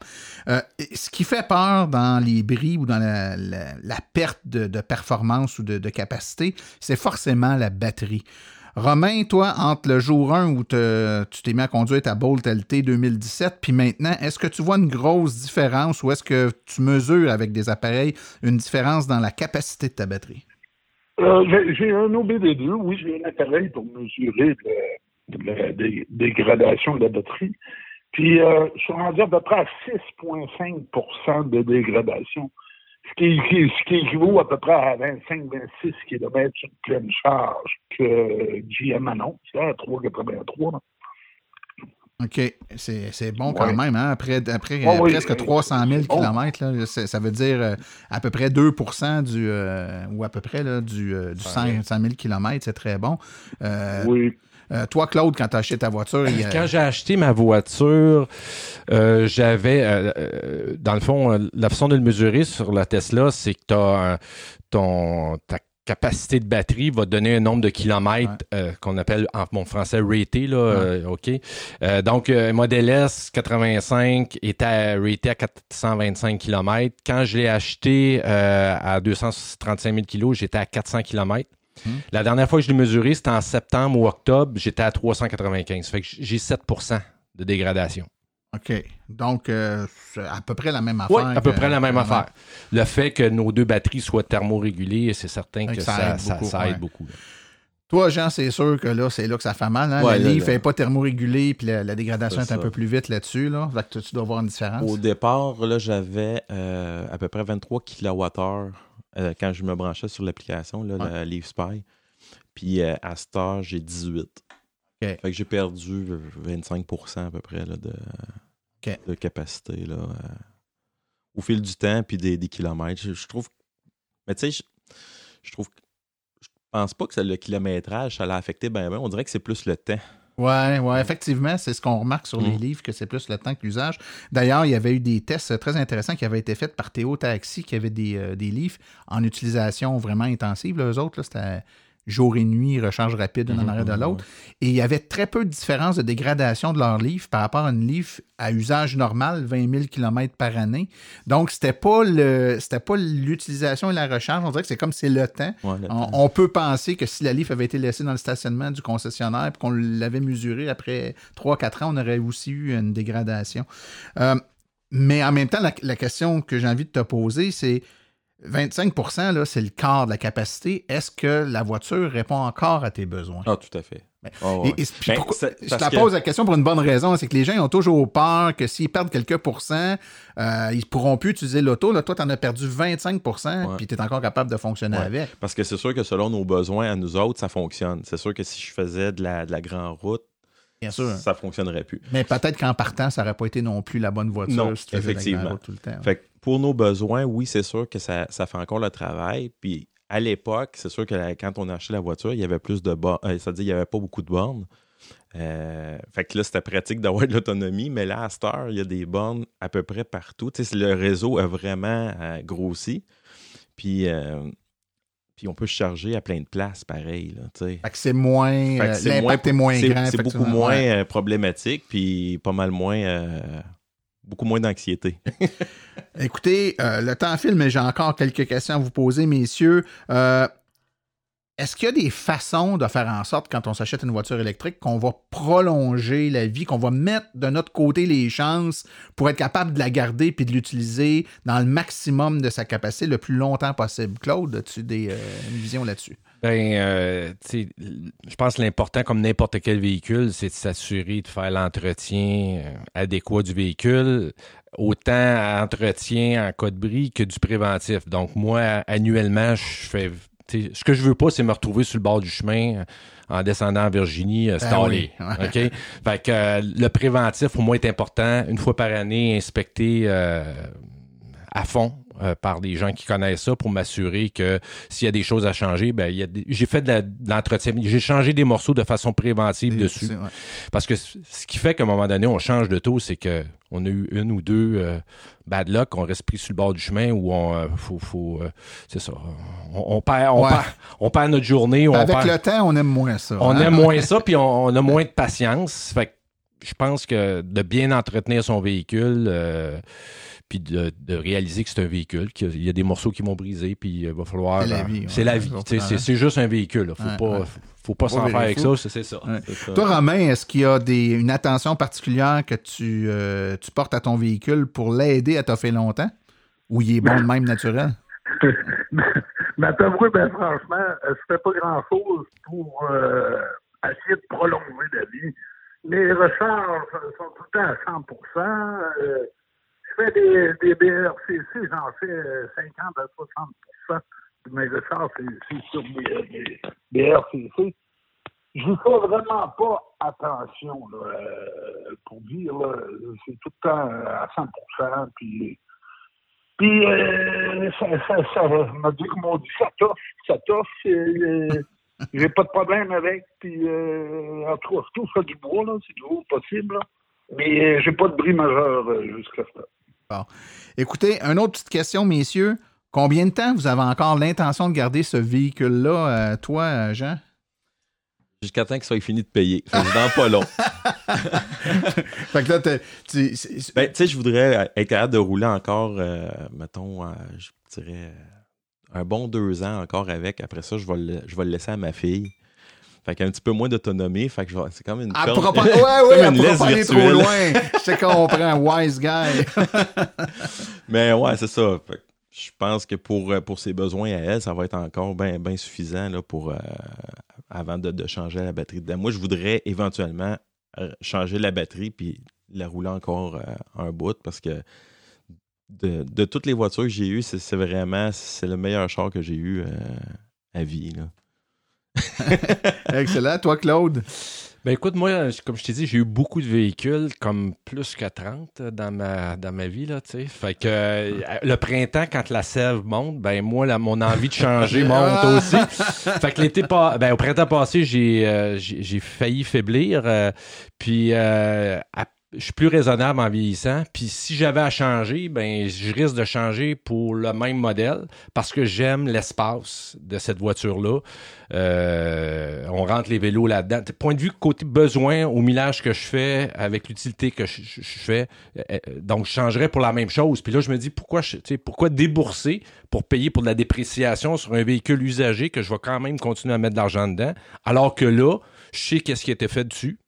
A: Euh, ce qui fait peur dans les bris ou dans la, la- la perte de, de performance ou de, de capacité, c'est forcément la batterie. Romain, toi, entre le jour 1 où tu t'es mis à conduire ta Bolt LT 2017, puis maintenant, est-ce que tu vois une grosse différence ou est-ce que tu mesures avec des appareils une différence dans la capacité de ta batterie?
G: Euh, j'ai- un OBD2, oui, j'ai un appareil pour mesurer la dé- dégradation de la batterie. Puis, euh, je suis rendu à peu près à 6,5% de dégradation. Ce qui, qui- ce qui équivaut à peu près à 25-26 km sur pleine charge que GM annonce, à 3,83. là.
A: OK. C'est c'est bon quand même. Hein? Après, après
G: Ouais,
A: presque 300 000
G: Bon.
A: km, là, ça veut dire euh, à peu près 2 du, euh, ou à peu près là, du, euh, du 100, 100 000 km. C'est très bon. Euh,
G: Oui.
A: Euh, toi, Claude, quand tu as acheté ta voiture, il
E: Quand j'ai acheté ma voiture, euh, j'avais, euh, dans le fond, la façon de le mesurer sur la Tesla, c'est que t'as, euh, ton, ta capacité de batterie va te donner un nombre de kilomètres euh, qu'on appelle en bon français raté, là, euh, OK? Euh, donc, Model S 85 était raté à 425 km. Quand je l'ai acheté à 235 000 kg, j'étais à 400 km. La dernière fois que je l'ai mesuré, c'était en septembre ou octobre, j'étais à 395. Fait que j'ai 7% de dégradation.
A: OK. Donc, euh, c'est à peu près la même
E: Oui,
A: affaire.
E: à peu
A: que-
E: près la même affaire. Le fait que nos deux batteries soient thermorégulées, c'est certain que
A: que
E: ça,
A: ça aide
E: ça-
A: beaucoup,
E: ça aide
A: ouais.
E: beaucoup. là.
A: Toi, Jean, c'est sûr que là, c'est là que ça fait mal. Hein?
F: Ouais,
A: le livre n'est pas thermorégulé, puis la, la dégradation est, un peu plus vite là-dessus. Là. Fait que tu dois voir une différence.
F: Au départ, là, j'avais euh, à peu près 23 kWh euh, quand je me branchais sur l'application, là, la Leaf Spy. Puis euh, à cette heure, j'ai 18. Fait que j'ai perdu 25% à peu près là, de, de capacité là, euh, au fil du temps puis des, des kilomètres. Je, je trouve. Mais tu sais, je, je trouve. Je pense pas que ça- le kilométrage, ça l'a affecté ben, ben. On dirait que c'est plus le temps.
A: Ouais, ouais, effectivement, c'est ce qu'on remarque sur les
F: Mm.
A: livres, que c'est plus le temps que l'usage. D'ailleurs, il y avait eu des tests très intéressants qui avaient été faits par Théo Taxi, qui avait des, euh, des livres en utilisation vraiment intensive. Là, eux autres, là, c'était jour et nuit, recharge rapide d'une en
F: Mhm,
A: arrière de
F: mhm,
A: l'autre. Et il y avait très peu de différence de dégradation de leur livre par rapport à une livre à usage normal, 20 000 km par année. Donc, c'était pas le c'était pas l'utilisation et la recharge. On dirait que c'est comme c'est le temps.
F: Ouais, le
A: On,
F: temps.
A: on peut penser que si la Leaf avait été laissée dans le stationnement du concessionnaire et qu'on l'avait mesurée après 3-4 ans, on aurait aussi eu une dégradation. Euh, mais en même temps, la, la question que j'ai envie de te poser, c'est 25 là, c'est le quart de la capacité. Est-ce que la voiture répond encore à tes besoins?
F: Ah, tout à fait.
A: Ben,
F: Ah, ouais.
A: et-
F: Ben,
A: pourquoi- je te la
F: que-
A: pose la question pour une bonne raison, c'est que les gens ont toujours peur que s'ils perdent quelques pourcents, euh, ils ne pourront plus utiliser l'auto. Là, toi, tu en as perdu 25
F: Ouais.
A: puis tu es encore capable de fonctionner
F: Ouais.
A: avec.
F: Parce que c'est sûr que selon nos besoins à nous autres, ça fonctionne. C'est sûr que si je faisais de la, de la grande route,
A: Bien sûr.
F: ça fonctionnerait plus.
A: Mais peut-être qu'en partant, ça n'aurait pas été non plus la bonne voiture.
F: Non,
A: si tu la
F: effectivement.
A: grande route tout le temps.
F: Fait que pour nos besoins, oui, c'est sûr que ça, ça fait encore le travail. Puis à l'époque, c'est sûr que la- quand on a acheté la voiture, il y avait plus de bornes. C'est-à-dire qu'il n'y avait pas beaucoup de bornes. Euh, fait que là, c'était pratique d'avoir de l'autonomie, mais là, à cette heure, il y a des bornes à peu près partout. Tu sais, le réseau a vraiment euh, grossi. Puis, euh, puis on peut se charger à plein de places, pareil. Là, tu sais.
A: Fait que c'est moins. L'impact est moins
F: c'est-
A: grand.
F: C'est beaucoup moins problématique, puis pas mal moins. Beaucoup moins d'anxiété. [LAUGHS]
A: Écoutez, euh, le temps file, mais j'ai encore quelques questions à vous poser, messieurs. Euh, Est-ce qu'il y a des façons de faire en sorte, quand on s'achète une voiture électrique, qu'on va prolonger la vie, qu'on va mettre de notre côté les chances pour être capable de la garder puis de l'utiliser dans le maximum de sa capacité le plus longtemps possible? Claude, as-tu des, euh, une vision là-dessus?
E: Ben, euh, je pense que l'important, comme n'importe quel véhicule, c'est de s'assurer de faire l'entretien euh, adéquat du véhicule, autant entretien en cas de bris que du préventif. Donc, moi, annuellement, je fais. Ce que je veux pas, c'est me retrouver sur le bord du chemin euh, en descendant en Virginie, euh, stallé.
A: oui, ouais.
E: OK? Fait que euh, le préventif, pour moi, est important. Une fois par année, inspecter euh, à fond euh, par des gens qui connaissent ça pour m'assurer que s'il y a des choses à changer, ben il y a des- j'ai fait de la- de l'entretien, j'ai changé des morceaux de façon préventive dessus.
A: Ouais.
E: Parce que ce qui fait qu'à un moment donné, on change de taux, c'est que on a eu une ou deux euh, bad luck, on reste pris sur le bord du chemin où on euh, faut, faut euh, c'est ça. On, on perd, on,
A: Ouais.
E: perd, on perd notre journée. On,
A: Avec
E: perd-
A: le temps, on aime moins ça.
E: on
A: hein?
E: aime moins ça, [LAUGHS] puis on, on a moins de patience. Fait que je pense que de bien entretenir son véhicule, euh, puis de, de réaliser que c'est un véhicule, qu'il y a des morceaux qui vont briser, puis il va falloir.
A: C'est la
E: euh,
A: vie, ouais.
E: C'est la vie. C'est juste un véhicule. là. Faut
A: Ouais,
E: pas,
A: ouais.
E: faut pas s'en faire avec
A: fou.
E: ça. c'est- ça.
A: Ouais.
F: C'est ça.
A: Toi, Romain, est-ce qu'il y a des, une attention particulière que tu, euh, tu portes à ton véhicule pour l'aider à t'offrir longtemps? Ou il est bon de même naturel? [LAUGHS]
G: Mais t'avouer, ben franchement, euh, je fais pas grand-chose pour euh, essayer de prolonger la vie. mes recharges sont tout le temps à 100 euh, fais des, des BRCC, j'en fais 50 à 60 de mes recharges, c'est sur des, BRCC. Je ne fais vraiment pas attention là, pour dire, c'est tout le temps à 100 puis puis, euh, ça, ça, ça m'a dit que mon dit, ça t'offre, ça t'offre. Euh, j'ai pas de problème avec. Puis, euh, en tout cas, tout ça du bois, là, c'est toujours possible. Là. Mais euh, j'ai pas de bris majeur euh, jusqu'à ça.
A: Écoutez, une autre petite question, messieurs. Combien de temps vous avez encore l'intention de garder ce véhicule-là, toi, Jean?
F: Jusqu'à temps qu'il soit fini de payer. Fait dans pas long. [LAUGHS]
A: fait que là, tu
F: ben, sais, je voudrais être capable de rouler encore, euh, mettons, euh, je dirais, un bon deux ans encore avec. Après ça, je vais le, je vais le laisser à ma fille. Fait qu'un petit peu moins d'autonomie. Fait que c'est comme une
A: ah, [LAUGHS] ouais, ouais, elle pourra pas aller trop loin. Je comprends, wise guy. [LAUGHS]
F: Mais ouais, c'est ça. je pense que pour, pour ses besoins à elle, ça va être encore bien ben suffisant là, pour, euh, avant de, changer la batterie dedans. Moi, je voudrais éventuellement euh, changer la batterie puis la rouler encore euh, un bout parce que de, toutes les voitures que j'ai eues, c'est vraiment c'est le meilleur char que j'ai eu euh, à vie. [LAUGHS]
A: Excellent. Toi, Claude?
E: Ben écoute, moi, comme je t'ai dit, j'ai eu beaucoup de véhicules, comme plus que 30 dans ma, dans ma vie, là, tu sais. Fait que euh, le printemps, quand la sève monte, ben moi, là, mon envie de changer [LAUGHS] monte aussi. Fait que l'été pas, ben au printemps passé, j'ai euh, j'ai failli faiblir. Euh, puis à je suis plus raisonnable en vieillissant. Puis si j'avais à changer, ben je risque de changer pour le même modèle parce que j'aime l'espace de cette voiture-là. Euh, on rentre les vélos là-dedans. Point de vue côté besoin au millage que je fais avec l'utilité que je, fais, euh, euh, donc je changerais pour la même chose. Puis là, je me dis pourquoi, je, pourquoi débourser pour payer pour de la dépréciation sur un véhicule usagé que je vais quand même continuer à mettre de l'argent dedans, alors que là, je sais qu'est-ce qui a été fait dessus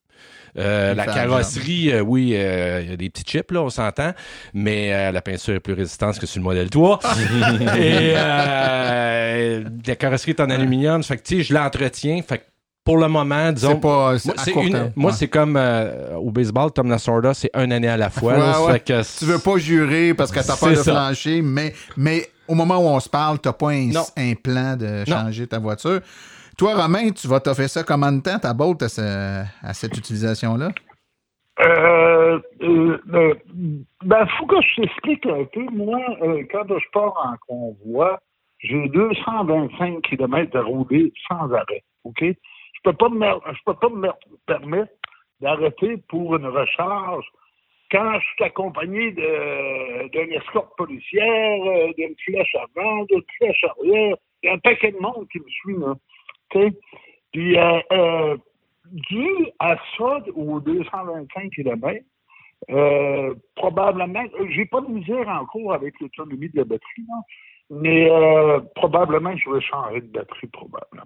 E: euh, la carrosserie, euh, oui, euh, il y a des petits chips, là, on s'entend, mais la peinture est plus résistante que sur le modèle 3. [LAUGHS] Et la carrosserie est en aluminium, fait que, tu sais, je l'entretiens, fait que pour le moment, disons.
A: Pas,
E: moi, c'est comme au baseball, Tom Lasorda, c'est une année à la fois.
A: Fait que tu veux pas jurer parce que t'as pas de plancher, mais, mais au moment où on se parle, t'as pas un, un, plan de changer ta voiture. Toi, Romain, tu vas t'offrir ça comment de temps, ta botte, à, cette utilisation-là?
G: Euh, euh, euh, ben, faut que je t'explique un peu. Moi, euh, quand je pars en convoi, j'ai 225 km de rouler sans arrêt. OK? Je peux pas me, je peux pas me permettre d'arrêter pour une recharge quand je suis accompagné d'une escorte policière, d'une flèche avant, d'une flèche arrière. Il y a un paquet de monde qui me suit, là. Puis, euh, euh, dû à ça, aux 225 km, euh, probablement, j'ai pas de misère en cours avec l'autonomie de la batterie, mais euh, probablement je vais changer de batterie, probablement.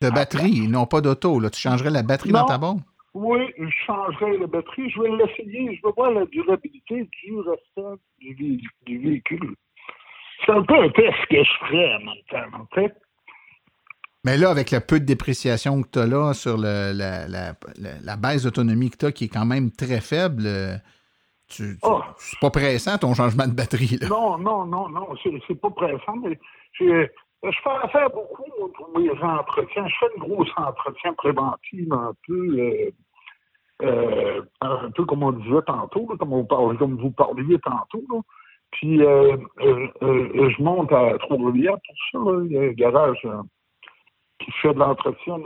A: De batterie, non pas d'auto. Tu changerais la batterie dans ta bombe?
G: Oui, je changerais la batterie. Je vais l'essayer. Je vais voir la durabilité du restant du, véhicule. C'est un peu un test que je ferais en même temps, en fait.
A: Mais là, avec le peu de dépréciation que tu as là sur le, la, la, la, baisse d'autonomie que tu as, qui est quand même très faible, tu, oh. c'est pas pressant ton changement de batterie. Là.
G: Non, non, non, non, c'est pas pressant, mais je fais faire beaucoup pour mes entretiens. Je fais une grosse entretien préventive un peu, euh, euh, un peu comme on disait tantôt, comme, on comme vous parliez tantôt. Là. Puis euh, je monte à Trois-Rivières pour ça, le garage qui fait de l'entretien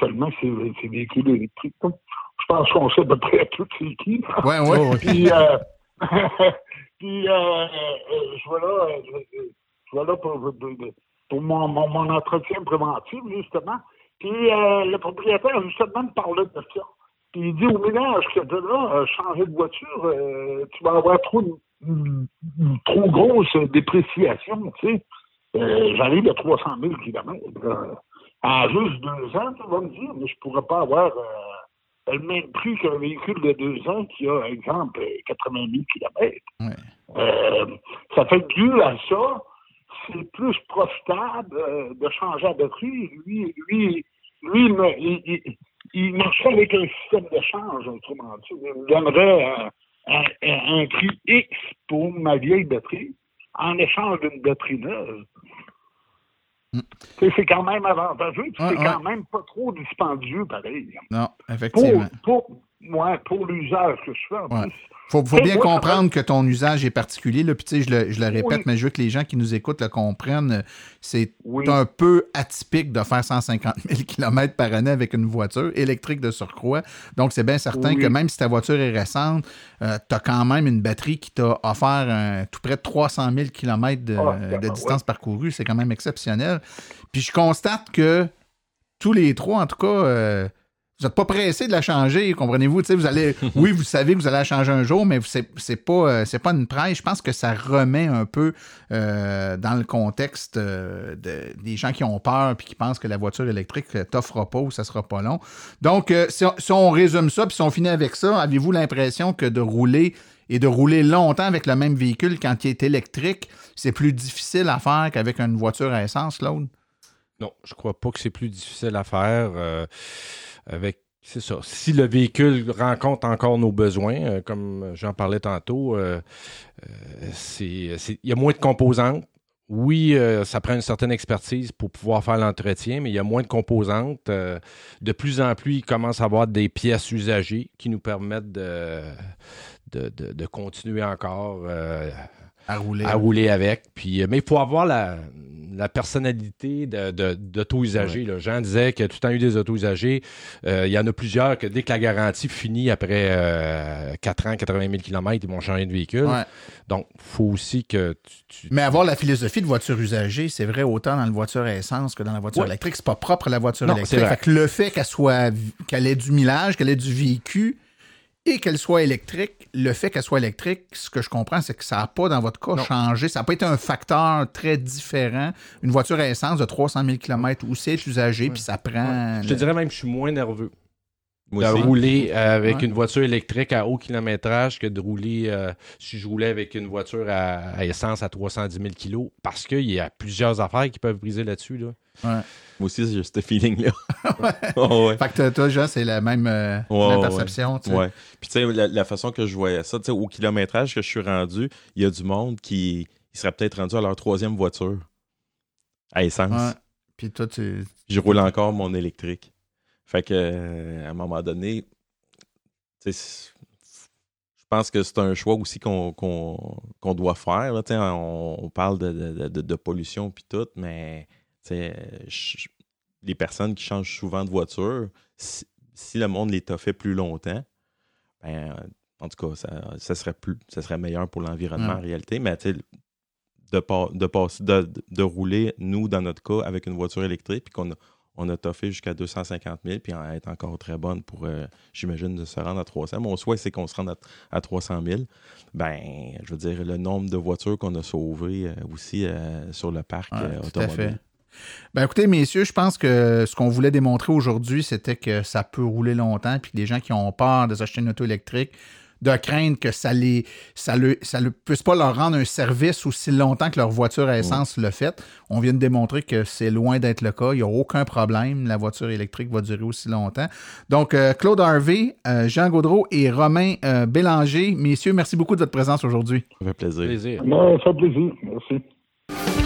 G: seulement ces, ces, véhicules électriques. Je pense qu'on sait à peu près tout c'est qui.
A: Ouais, ouais, [LAUGHS]
G: puis, euh, [LAUGHS] puis euh, euh, je vais là, je, vais là pour, pour mon, mon, entretien préventif, justement. Puis le propriétaire, justement, me parlait de ça. Puis il dit au ménage que de là, changer de voiture, tu vas avoir trop, une, trop grosse dépréciation, tu sais. J'arrive à 300 000 km en juste deux ans, tu vas me dire, mais je ne pourrais pas avoir euh, le même prix qu'un véhicule de deux ans qui a, exemple, 80 000 km. ça fait que dû à ça, c'est plus profitable euh, de changer la batterie. Lui, lui, lui, il, il marcherait avec un système d'échange, autrement dit. Il me donnerait un, un- un prix X pour ma vieille batterie en échange d'une batterie neuve.
A: Mm.
G: C'est quand même avantageux, puis c'est quand même pas trop dispendieux, pareil.
A: Non,
G: Pour,
A: effectivement.
G: pour, ouais, pour l'usage que je fais, en
A: Ouais.
G: plus.
A: Faut, bien
G: moi,
A: comprendre que ton usage est particulier. Là. Puis, tu sais, je le, je le répète,
G: Oui.
A: mais je veux que les gens qui nous écoutent le comprennent. C'est
G: Oui.
A: un peu atypique de faire 150 000 km par année avec une voiture électrique de surcroît. Donc, c'est bien certain
G: Oui.
A: que même si ta voiture est récente, tu as quand même une batterie qui t'a offert tout près de 300 000 km de,
G: Ah,
A: de
G: ouais.
A: distance parcourue. C'est quand même exceptionnel. Puis, je constate que tous les trois, en tout cas, euh, vous n'êtes pas pressé de la changer, comprenez-vous? Vous allez, [LAUGHS] oui, vous savez que vous allez la changer un jour, mais c'est c'est pas, euh, pas une presse. Je pense que ça remet un peu euh, dans le contexte euh, de- des gens qui ont peur puis qui pensent que la voiture électrique t'offre pas ou ça sera pas long. Donc, si, on, si on résume ça puis si on finit avec ça, avez-vous l'impression que de rouler et de rouler longtemps avec le même véhicule quand il est électrique, c'est plus difficile à faire qu'avec une voiture à essence, Claude?
E: Non, je crois pas que c'est plus difficile à faire avec. C'est ça. Si le véhicule rencontre encore nos besoins, euh, comme j'en parlais tantôt, euh, euh, il y a moins de composantes. Oui, euh, ça prend une certaine expertise pour pouvoir faire l'entretien, mais il y a moins de composantes. De plus en plus, il commence à avoir des pièces usagées qui nous permettent de, de, de- de continuer encore
A: À rouler.
E: à rouler avec. Puis, euh, mais il faut avoir la, la personnalité de, de, d'auto-usager. là. Jean disait qu'il y a tout le temps eu des auto-usagers. Euh, il y en a plusieurs que dès que la garantie finit après euh, 4 ans, 80 000 km, ils vont changer de véhicule.
A: Ouais.
E: Donc, il faut aussi que tu... tu-
A: Mais avoir la philosophie de voiture usagée, c'est vrai autant dans la voiture à essence que dans la voiture
E: Ouais.
A: électrique. C'est pas propre à la voiture
E: Non,
A: électrique.
E: c'est vrai.
A: Fait que le fait qu'elle soit qu'elle ait du millage, qu'elle ait du vécu et qu'elle soit électrique, le fait qu'elle soit électrique, ce que je comprends, c'est que ça n'a pas, dans votre cas, changé. Ça n'a pas été un facteur très différent. Une voiture à essence de 300 000 km où c'est usagé, puis ça prend.
E: Je te dirais même que je suis moins nerveux
F: Moi
E: de
F: aussi.
E: rouler euh, avec
A: Ouais.
E: une voiture électrique à haut kilométrage que de rouler euh, si je roulais avec une voiture à, à essence à 310 000 kg parce qu'il y a plusieurs affaires qui peuvent briser là-dessus. Là.
A: Ouais.
F: Moi aussi, j'ai ce feeling-là. [LAUGHS] Oh, ouais.
A: Fait que toi, Jean, c'est la même, euh, même perception.
F: Ouais. Puis, tu sais, la, la façon que je voyais ça, tu sais, au kilométrage que je suis rendu, il y a du monde qui il serait peut-être rendu à leur troisième voiture à essence.
A: Puis toi, tu.
F: Je roule encore mon électrique. Fait que, euh, à un moment donné, tu sais, je pense que c'est un choix aussi qu'on doit faire. Là, on, on parle de, de, de- de pollution puis tout, mais je- les personnes qui changent souvent de voiture, si, si le monde les t'a fait plus longtemps, ben, en tout cas, ça, ça serait plus, ça serait meilleur pour l'environnement en réalité. Mais de, pas- de, passer- de, de rouler, nous, dans notre cas, avec une voiture électrique, puis qu'on a, on a toffé jusqu'à 250 000, puis elle est encore très bonne pour, euh, j'imagine, de se rendre à 300. Mon souhait, c'est qu'on se rende à, à 300 000. Ben, je veux dire, le nombre de voitures qu'on a sauvées euh, aussi euh, sur le parc
A: Ouais,
F: euh,
A: tout à
F: automobile.
A: fait. Ben écoutez, messieurs, je pense que ce qu'on voulait démontrer aujourd'hui, c'était que ça peut rouler longtemps, puis que les gens qui ont peur de s'acheter une auto électrique, de craindre que ça les ça le ça ne puisse pas leur rendre un service aussi longtemps que leur voiture à essence le fait. On vient de démontrer que c'est loin d'être le cas. Il n'y a aucun problème. La voiture électrique va durer aussi longtemps. Donc, euh, Claude Harvey, euh, Jean Gaudreau et Romain euh, Bélanger, messieurs, merci beaucoup de votre présence aujourd'hui.
F: Ça fait plaisir.
E: Plaisir.
G: Mais ça fait plaisir. Merci.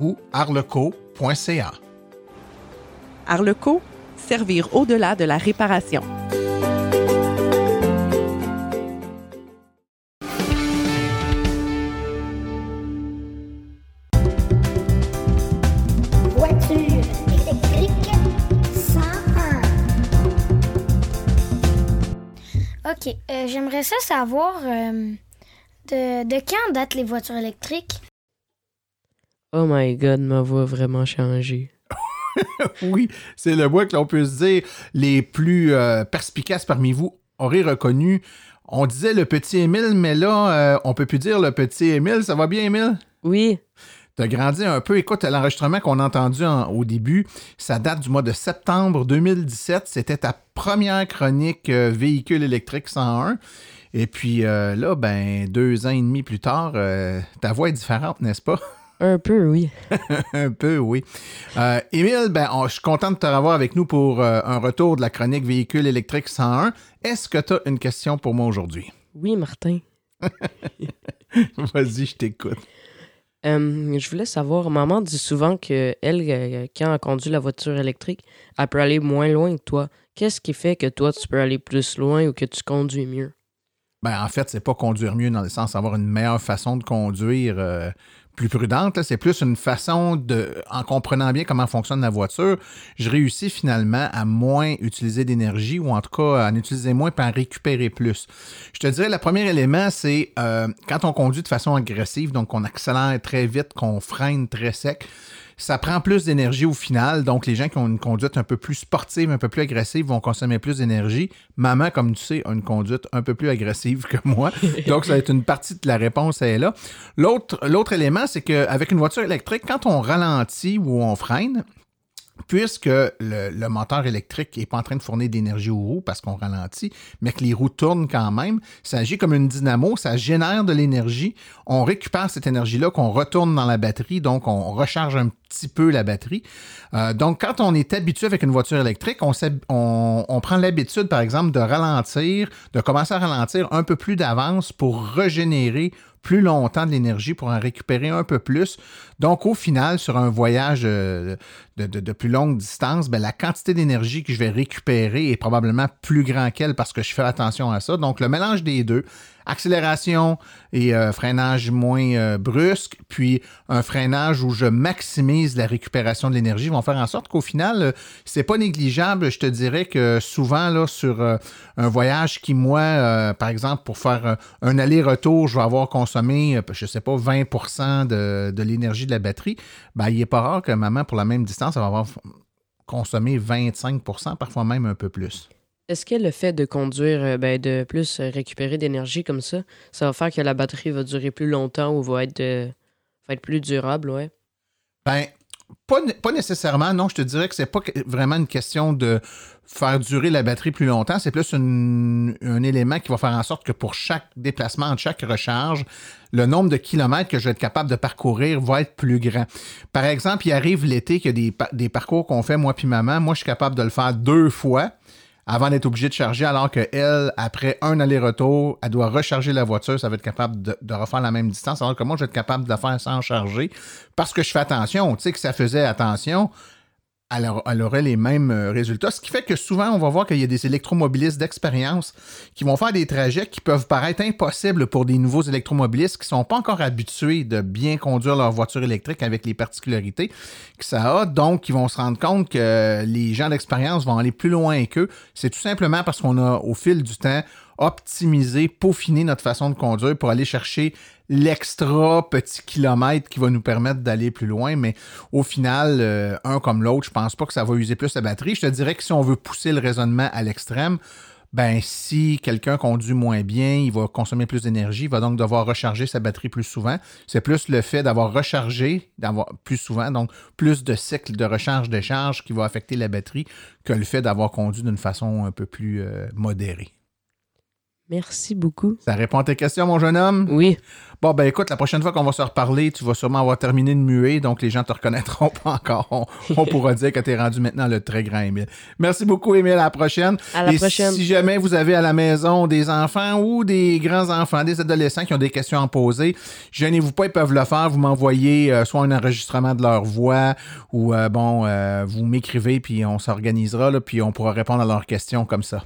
A: ou arleco.ca.
H: Arleco, servir au-delà de la réparation.
I: Voiture électrique 101.
J: OK. euh, J'aimerais ça savoir euh, de, de quand datent les voitures électriques?
K: Oh my god, ma voix a vraiment changé. [LAUGHS]
A: oui, c'est le bois que l'on peut se dire les plus euh, perspicaces parmi vous auraient reconnu. On disait le petit Émile, mais là, euh, on peut plus dire le petit Émile. Ça va bien, Émile?
K: Oui.
A: T'as grandi un peu. Écoute, l'enregistrement qu'on a entendu en- au début, ça date du mois de septembre 2017. C'était ta première chronique euh, véhicule électrique 101. Et puis euh, là, ben, deux ans et demi plus tard, ta voix est différente, n'est-ce pas? [LAUGHS]
K: Un peu, oui. [LAUGHS]
A: un peu, oui. Euh, Émile, ben, on- je suis content de te revoir avec nous pour euh, un retour de la chronique véhicule électrique 101. Est-ce que tu as une question pour moi aujourd'hui?
K: Oui, Martin. [LAUGHS]
A: Vas-y, je t'écoute.
K: Euh, je voulais savoir, maman dit souvent que elle, euh, quand elle conduit la voiture électrique, elle peut aller moins loin que toi. Qu'est-ce qui fait que toi, tu peux aller plus loin ou que tu conduis mieux?
A: Ben, en fait, c'est pas conduire mieux dans le sens d'avoir une meilleure façon de conduire euh, plus prudente. C'est plus une façon de, en comprenant bien comment fonctionne la voiture, je réussis finalement à moins utiliser d'énergie ou en tout cas à en utiliser moins et à en récupérer plus. Je te dirais, le premier élément, c'est euh, quand on conduit de façon agressive, donc on accélère très vite, qu'on freine très sec, ça prend plus d'énergie au final. Donc, les gens qui ont une conduite un peu plus sportive, un peu plus agressive, vont consommer plus d'énergie. Maman, comme tu sais, a une conduite un peu plus agressive que moi. [LAUGHS] Donc, ça va être une partie de la réponse, elle est là. L'autre, l'autre élément, c'est qu'avec une voiture électrique, quand on ralentit ou on freine, puisque le, moteur électrique n'est pas en train de fournir d'énergie aux roues parce qu'on ralentit, mais que les roues tournent quand même, ça agit comme une dynamo, ça génère de l'énergie. On récupère cette énergie-là qu'on retourne dans la batterie, donc on recharge un petit peu la batterie. Euh, donc, quand on est habitué avec une voiture électrique, on prend l'habitude, par exemple, de ralentir, de commencer à ralentir un peu plus d'avance pour régénérer plus longtemps de l'énergie pour en récupérer un peu plus. Donc, au final, sur un voyage euh, de, plus longue distance, ben, la quantité d'énergie que je vais récupérer est probablement plus grand qu'elle parce que je fais attention à ça. Donc, le mélange des deux, accélération et euh, freinage moins euh, brusque, puis un freinage où je maximise la récupération de l'énergie vont faire en sorte qu'au final, euh, c'est pas négligeable. Je te dirais que souvent, là, sur euh, un voyage qui, moi, par exemple, pour faire un aller-retour, je vais avoir consommé, je sais pas, 20 de, de l'énergie de la batterie, ben, il est pas rare que maman, pour la même distance, elle va avoir consommé 25% parfois même un peu plus.
K: Est-ce que le fait de conduire, euh, ben, de plus euh, récupérer d'énergie comme ça, ça va faire que la batterie va durer plus longtemps ou va être, euh, va être plus durable, ouais?
A: Ben, pas, né- pas nécessairement, non. Je te dirais que c'est pas vraiment une question de faire durer la batterie plus longtemps. C'est plus un élément qui va faire en sorte que pour chaque déplacement, chaque recharge, le nombre de kilomètres que je vais être capable de parcourir va être plus grand. Par exemple, il arrive l'été qu'il y a des parcours qu'on fait, moi puis maman. Moi, je suis capable de le faire deux fois avant d'être obligé de charger, alors que elle, après un aller-retour, elle doit recharger la voiture, ça va être capable de, de refaire la même distance, alors que moi, je vais être capable de le faire sans charger, parce que je fais attention. Tu sais que ça faisait attention, elle, aura- elle aurait les mêmes euh, résultats. Ce qui fait que souvent, on va voir qu'il y a des électromobilistes d'expérience qui vont faire des trajets qui peuvent paraître impossibles pour des nouveaux électromobilistes qui ne sont pas encore habitués de bien conduire leur voiture électrique avec les particularités que ça a. Donc, ils vont se rendre compte que les gens d'expérience vont aller plus loin qu'eux. C'est tout simplement parce qu'on a, au fil du temps, optimisé, peaufiné notre façon de conduire pour aller chercher l'extra petit kilomètre qui va nous permettre d'aller plus loin. Mais au final, euh, un comme l'autre, je pense pas que ça va user plus la batterie. Je te dirais que si on veut pousser le raisonnement à l'extrême, ben si quelqu'un conduit moins bien, il va consommer plus d'énergie, il va donc devoir recharger sa batterie plus souvent. C'est plus le fait d'avoir rechargé d'avoir plus souvent, donc plus de cycles de recharge-décharge qui va affecter la batterie que le fait d'avoir conduit d'une façon un peu plus euh, modérée.
K: Merci beaucoup.
A: Ça répond à tes questions, mon jeune homme?
K: Oui.
A: Bon, ben écoute, la prochaine fois qu'on va se reparler, tu vas sûrement avoir terminé de muer, donc les gens te reconnaîtront [LAUGHS] pas encore. On, on pourra dire que tu es rendu maintenant le très grand Émile. Merci beaucoup, Émile. À la prochaine.
K: À la
A: Et
K: prochaine.
A: Si jamais vous avez à la maison des enfants ou des grands-enfants, des adolescents qui ont des questions à poser, gênez-vous pas, ils peuvent le faire. Vous m'envoyez euh, soit un enregistrement de leur voix ou, euh, bon, euh, vous m'écrivez, puis on s'organisera, puis on pourra répondre à leurs questions comme ça.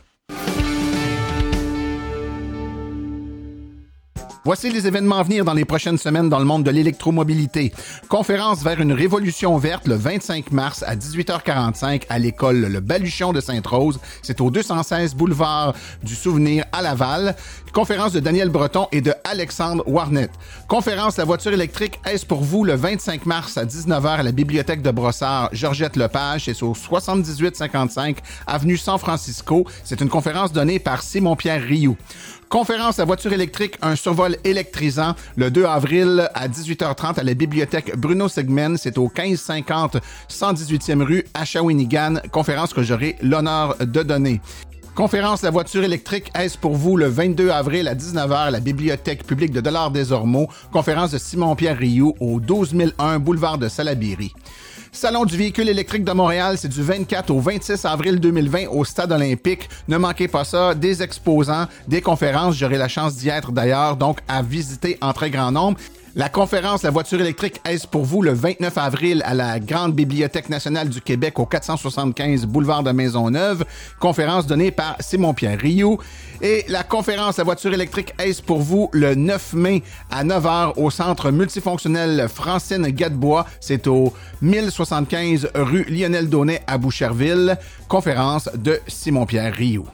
A: Voici les événements à venir dans les prochaines semaines dans le monde de l'électromobilité. Conférence vers une révolution verte le 25 mars à 18h45 à l'école Le Baluchon de Sainte-Rose. C'est au 216 boulevard du Souvenir à Laval. Conférence de Daniel Breton et de Alexandre Warnett. Conférence La voiture électrique est pour vous le 25 mars à 19h à la bibliothèque de Brossard. Georgette Lepage, c'est au 7855 avenue San Francisco. C'est une conférence donnée par Simon-Pierre Rioux. Conférence La voiture électrique, un survol électrisant le 2 avril à 18h30 à la bibliothèque Bruno Segmen. C'est au 1550 118e rue à Shawinigan. Conférence que j'aurai l'honneur de donner. Conférence La voiture électrique est pour vous le 22 avril à 19h à la Bibliothèque publique de Dollars des Ormeaux? Conférence de Simon-Pierre Rioux au 12001 boulevard de Salaberry. Salon du véhicule électrique de Montréal, c'est du 24 au 26 avril 2020 au Stade olympique. Ne manquez pas ça, des exposants, des conférences, j'aurai la chance d'y être d'ailleurs, donc à visiter en très grand nombre. La conférence La voiture électrique est pour vous le 29 avril à la Grande Bibliothèque nationale du Québec au 475 boulevard de Maisonneuve? Conférence donnée par Simon-Pierre Rioux. Et la conférence La voiture électrique est pour vous le 9 mai à 9h au centre multifonctionnel Francine Gadebois? C'est au 1075 rue Lionel Daunet à Boucherville. Conférence de Simon-Pierre Rioux.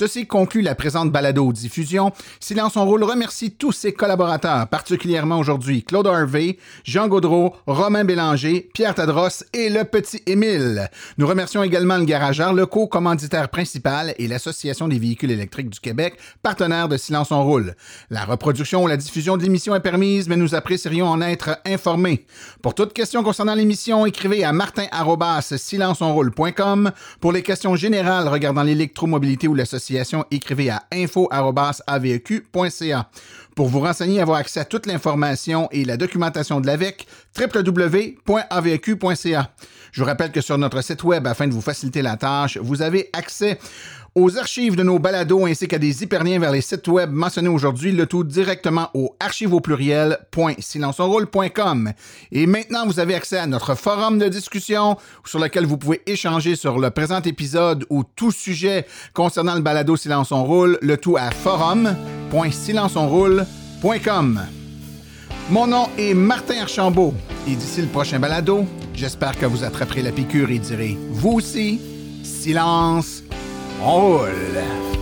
A: Ceci conclut la présente balado-diffusion. Silence on roule remercie tous ses collaborateurs, particulièrement aujourd'hui Claude Harvey, Jean Gaudreau, Romain Bélanger, Pierre Tadros et le petit Émile. Nous remercions également le Garage Arleco, commanditaire principal, et l'Association des véhicules électriques du Québec, partenaire de Silence on roule. La reproduction ou la diffusion de l'émission est permise, mais nous apprécierions en être informés. Pour toute question concernant l'émission, écrivez à martin-silenceonroule.com. Pour les questions générales regardant l'électromobilité ou écrivez à info.aveq.ca. Pour vous renseigner et avoir accès à toute l'information et la documentation de l'AVEC, www.aveq.ca. Je vous rappelle que sur notre site web, afin de vous faciliter la tâche, vous avez accès aux archives de nos balados ainsi qu'à des hyperliens vers les sites web mentionnés aujourd'hui, le tout directement au archive au pluriel.silenceonroule.com. Et maintenant, vous avez accès à notre forum de discussion sur lequel vous pouvez échanger sur le présent épisode ou tout sujet concernant le balado Silence on roule, le tout à forum.silenceonroule.com. Mon nom est Martin Archambault et d'ici le prochain balado, j'espère que vous attraperez la piqûre et direz, vous aussi, silence on roule.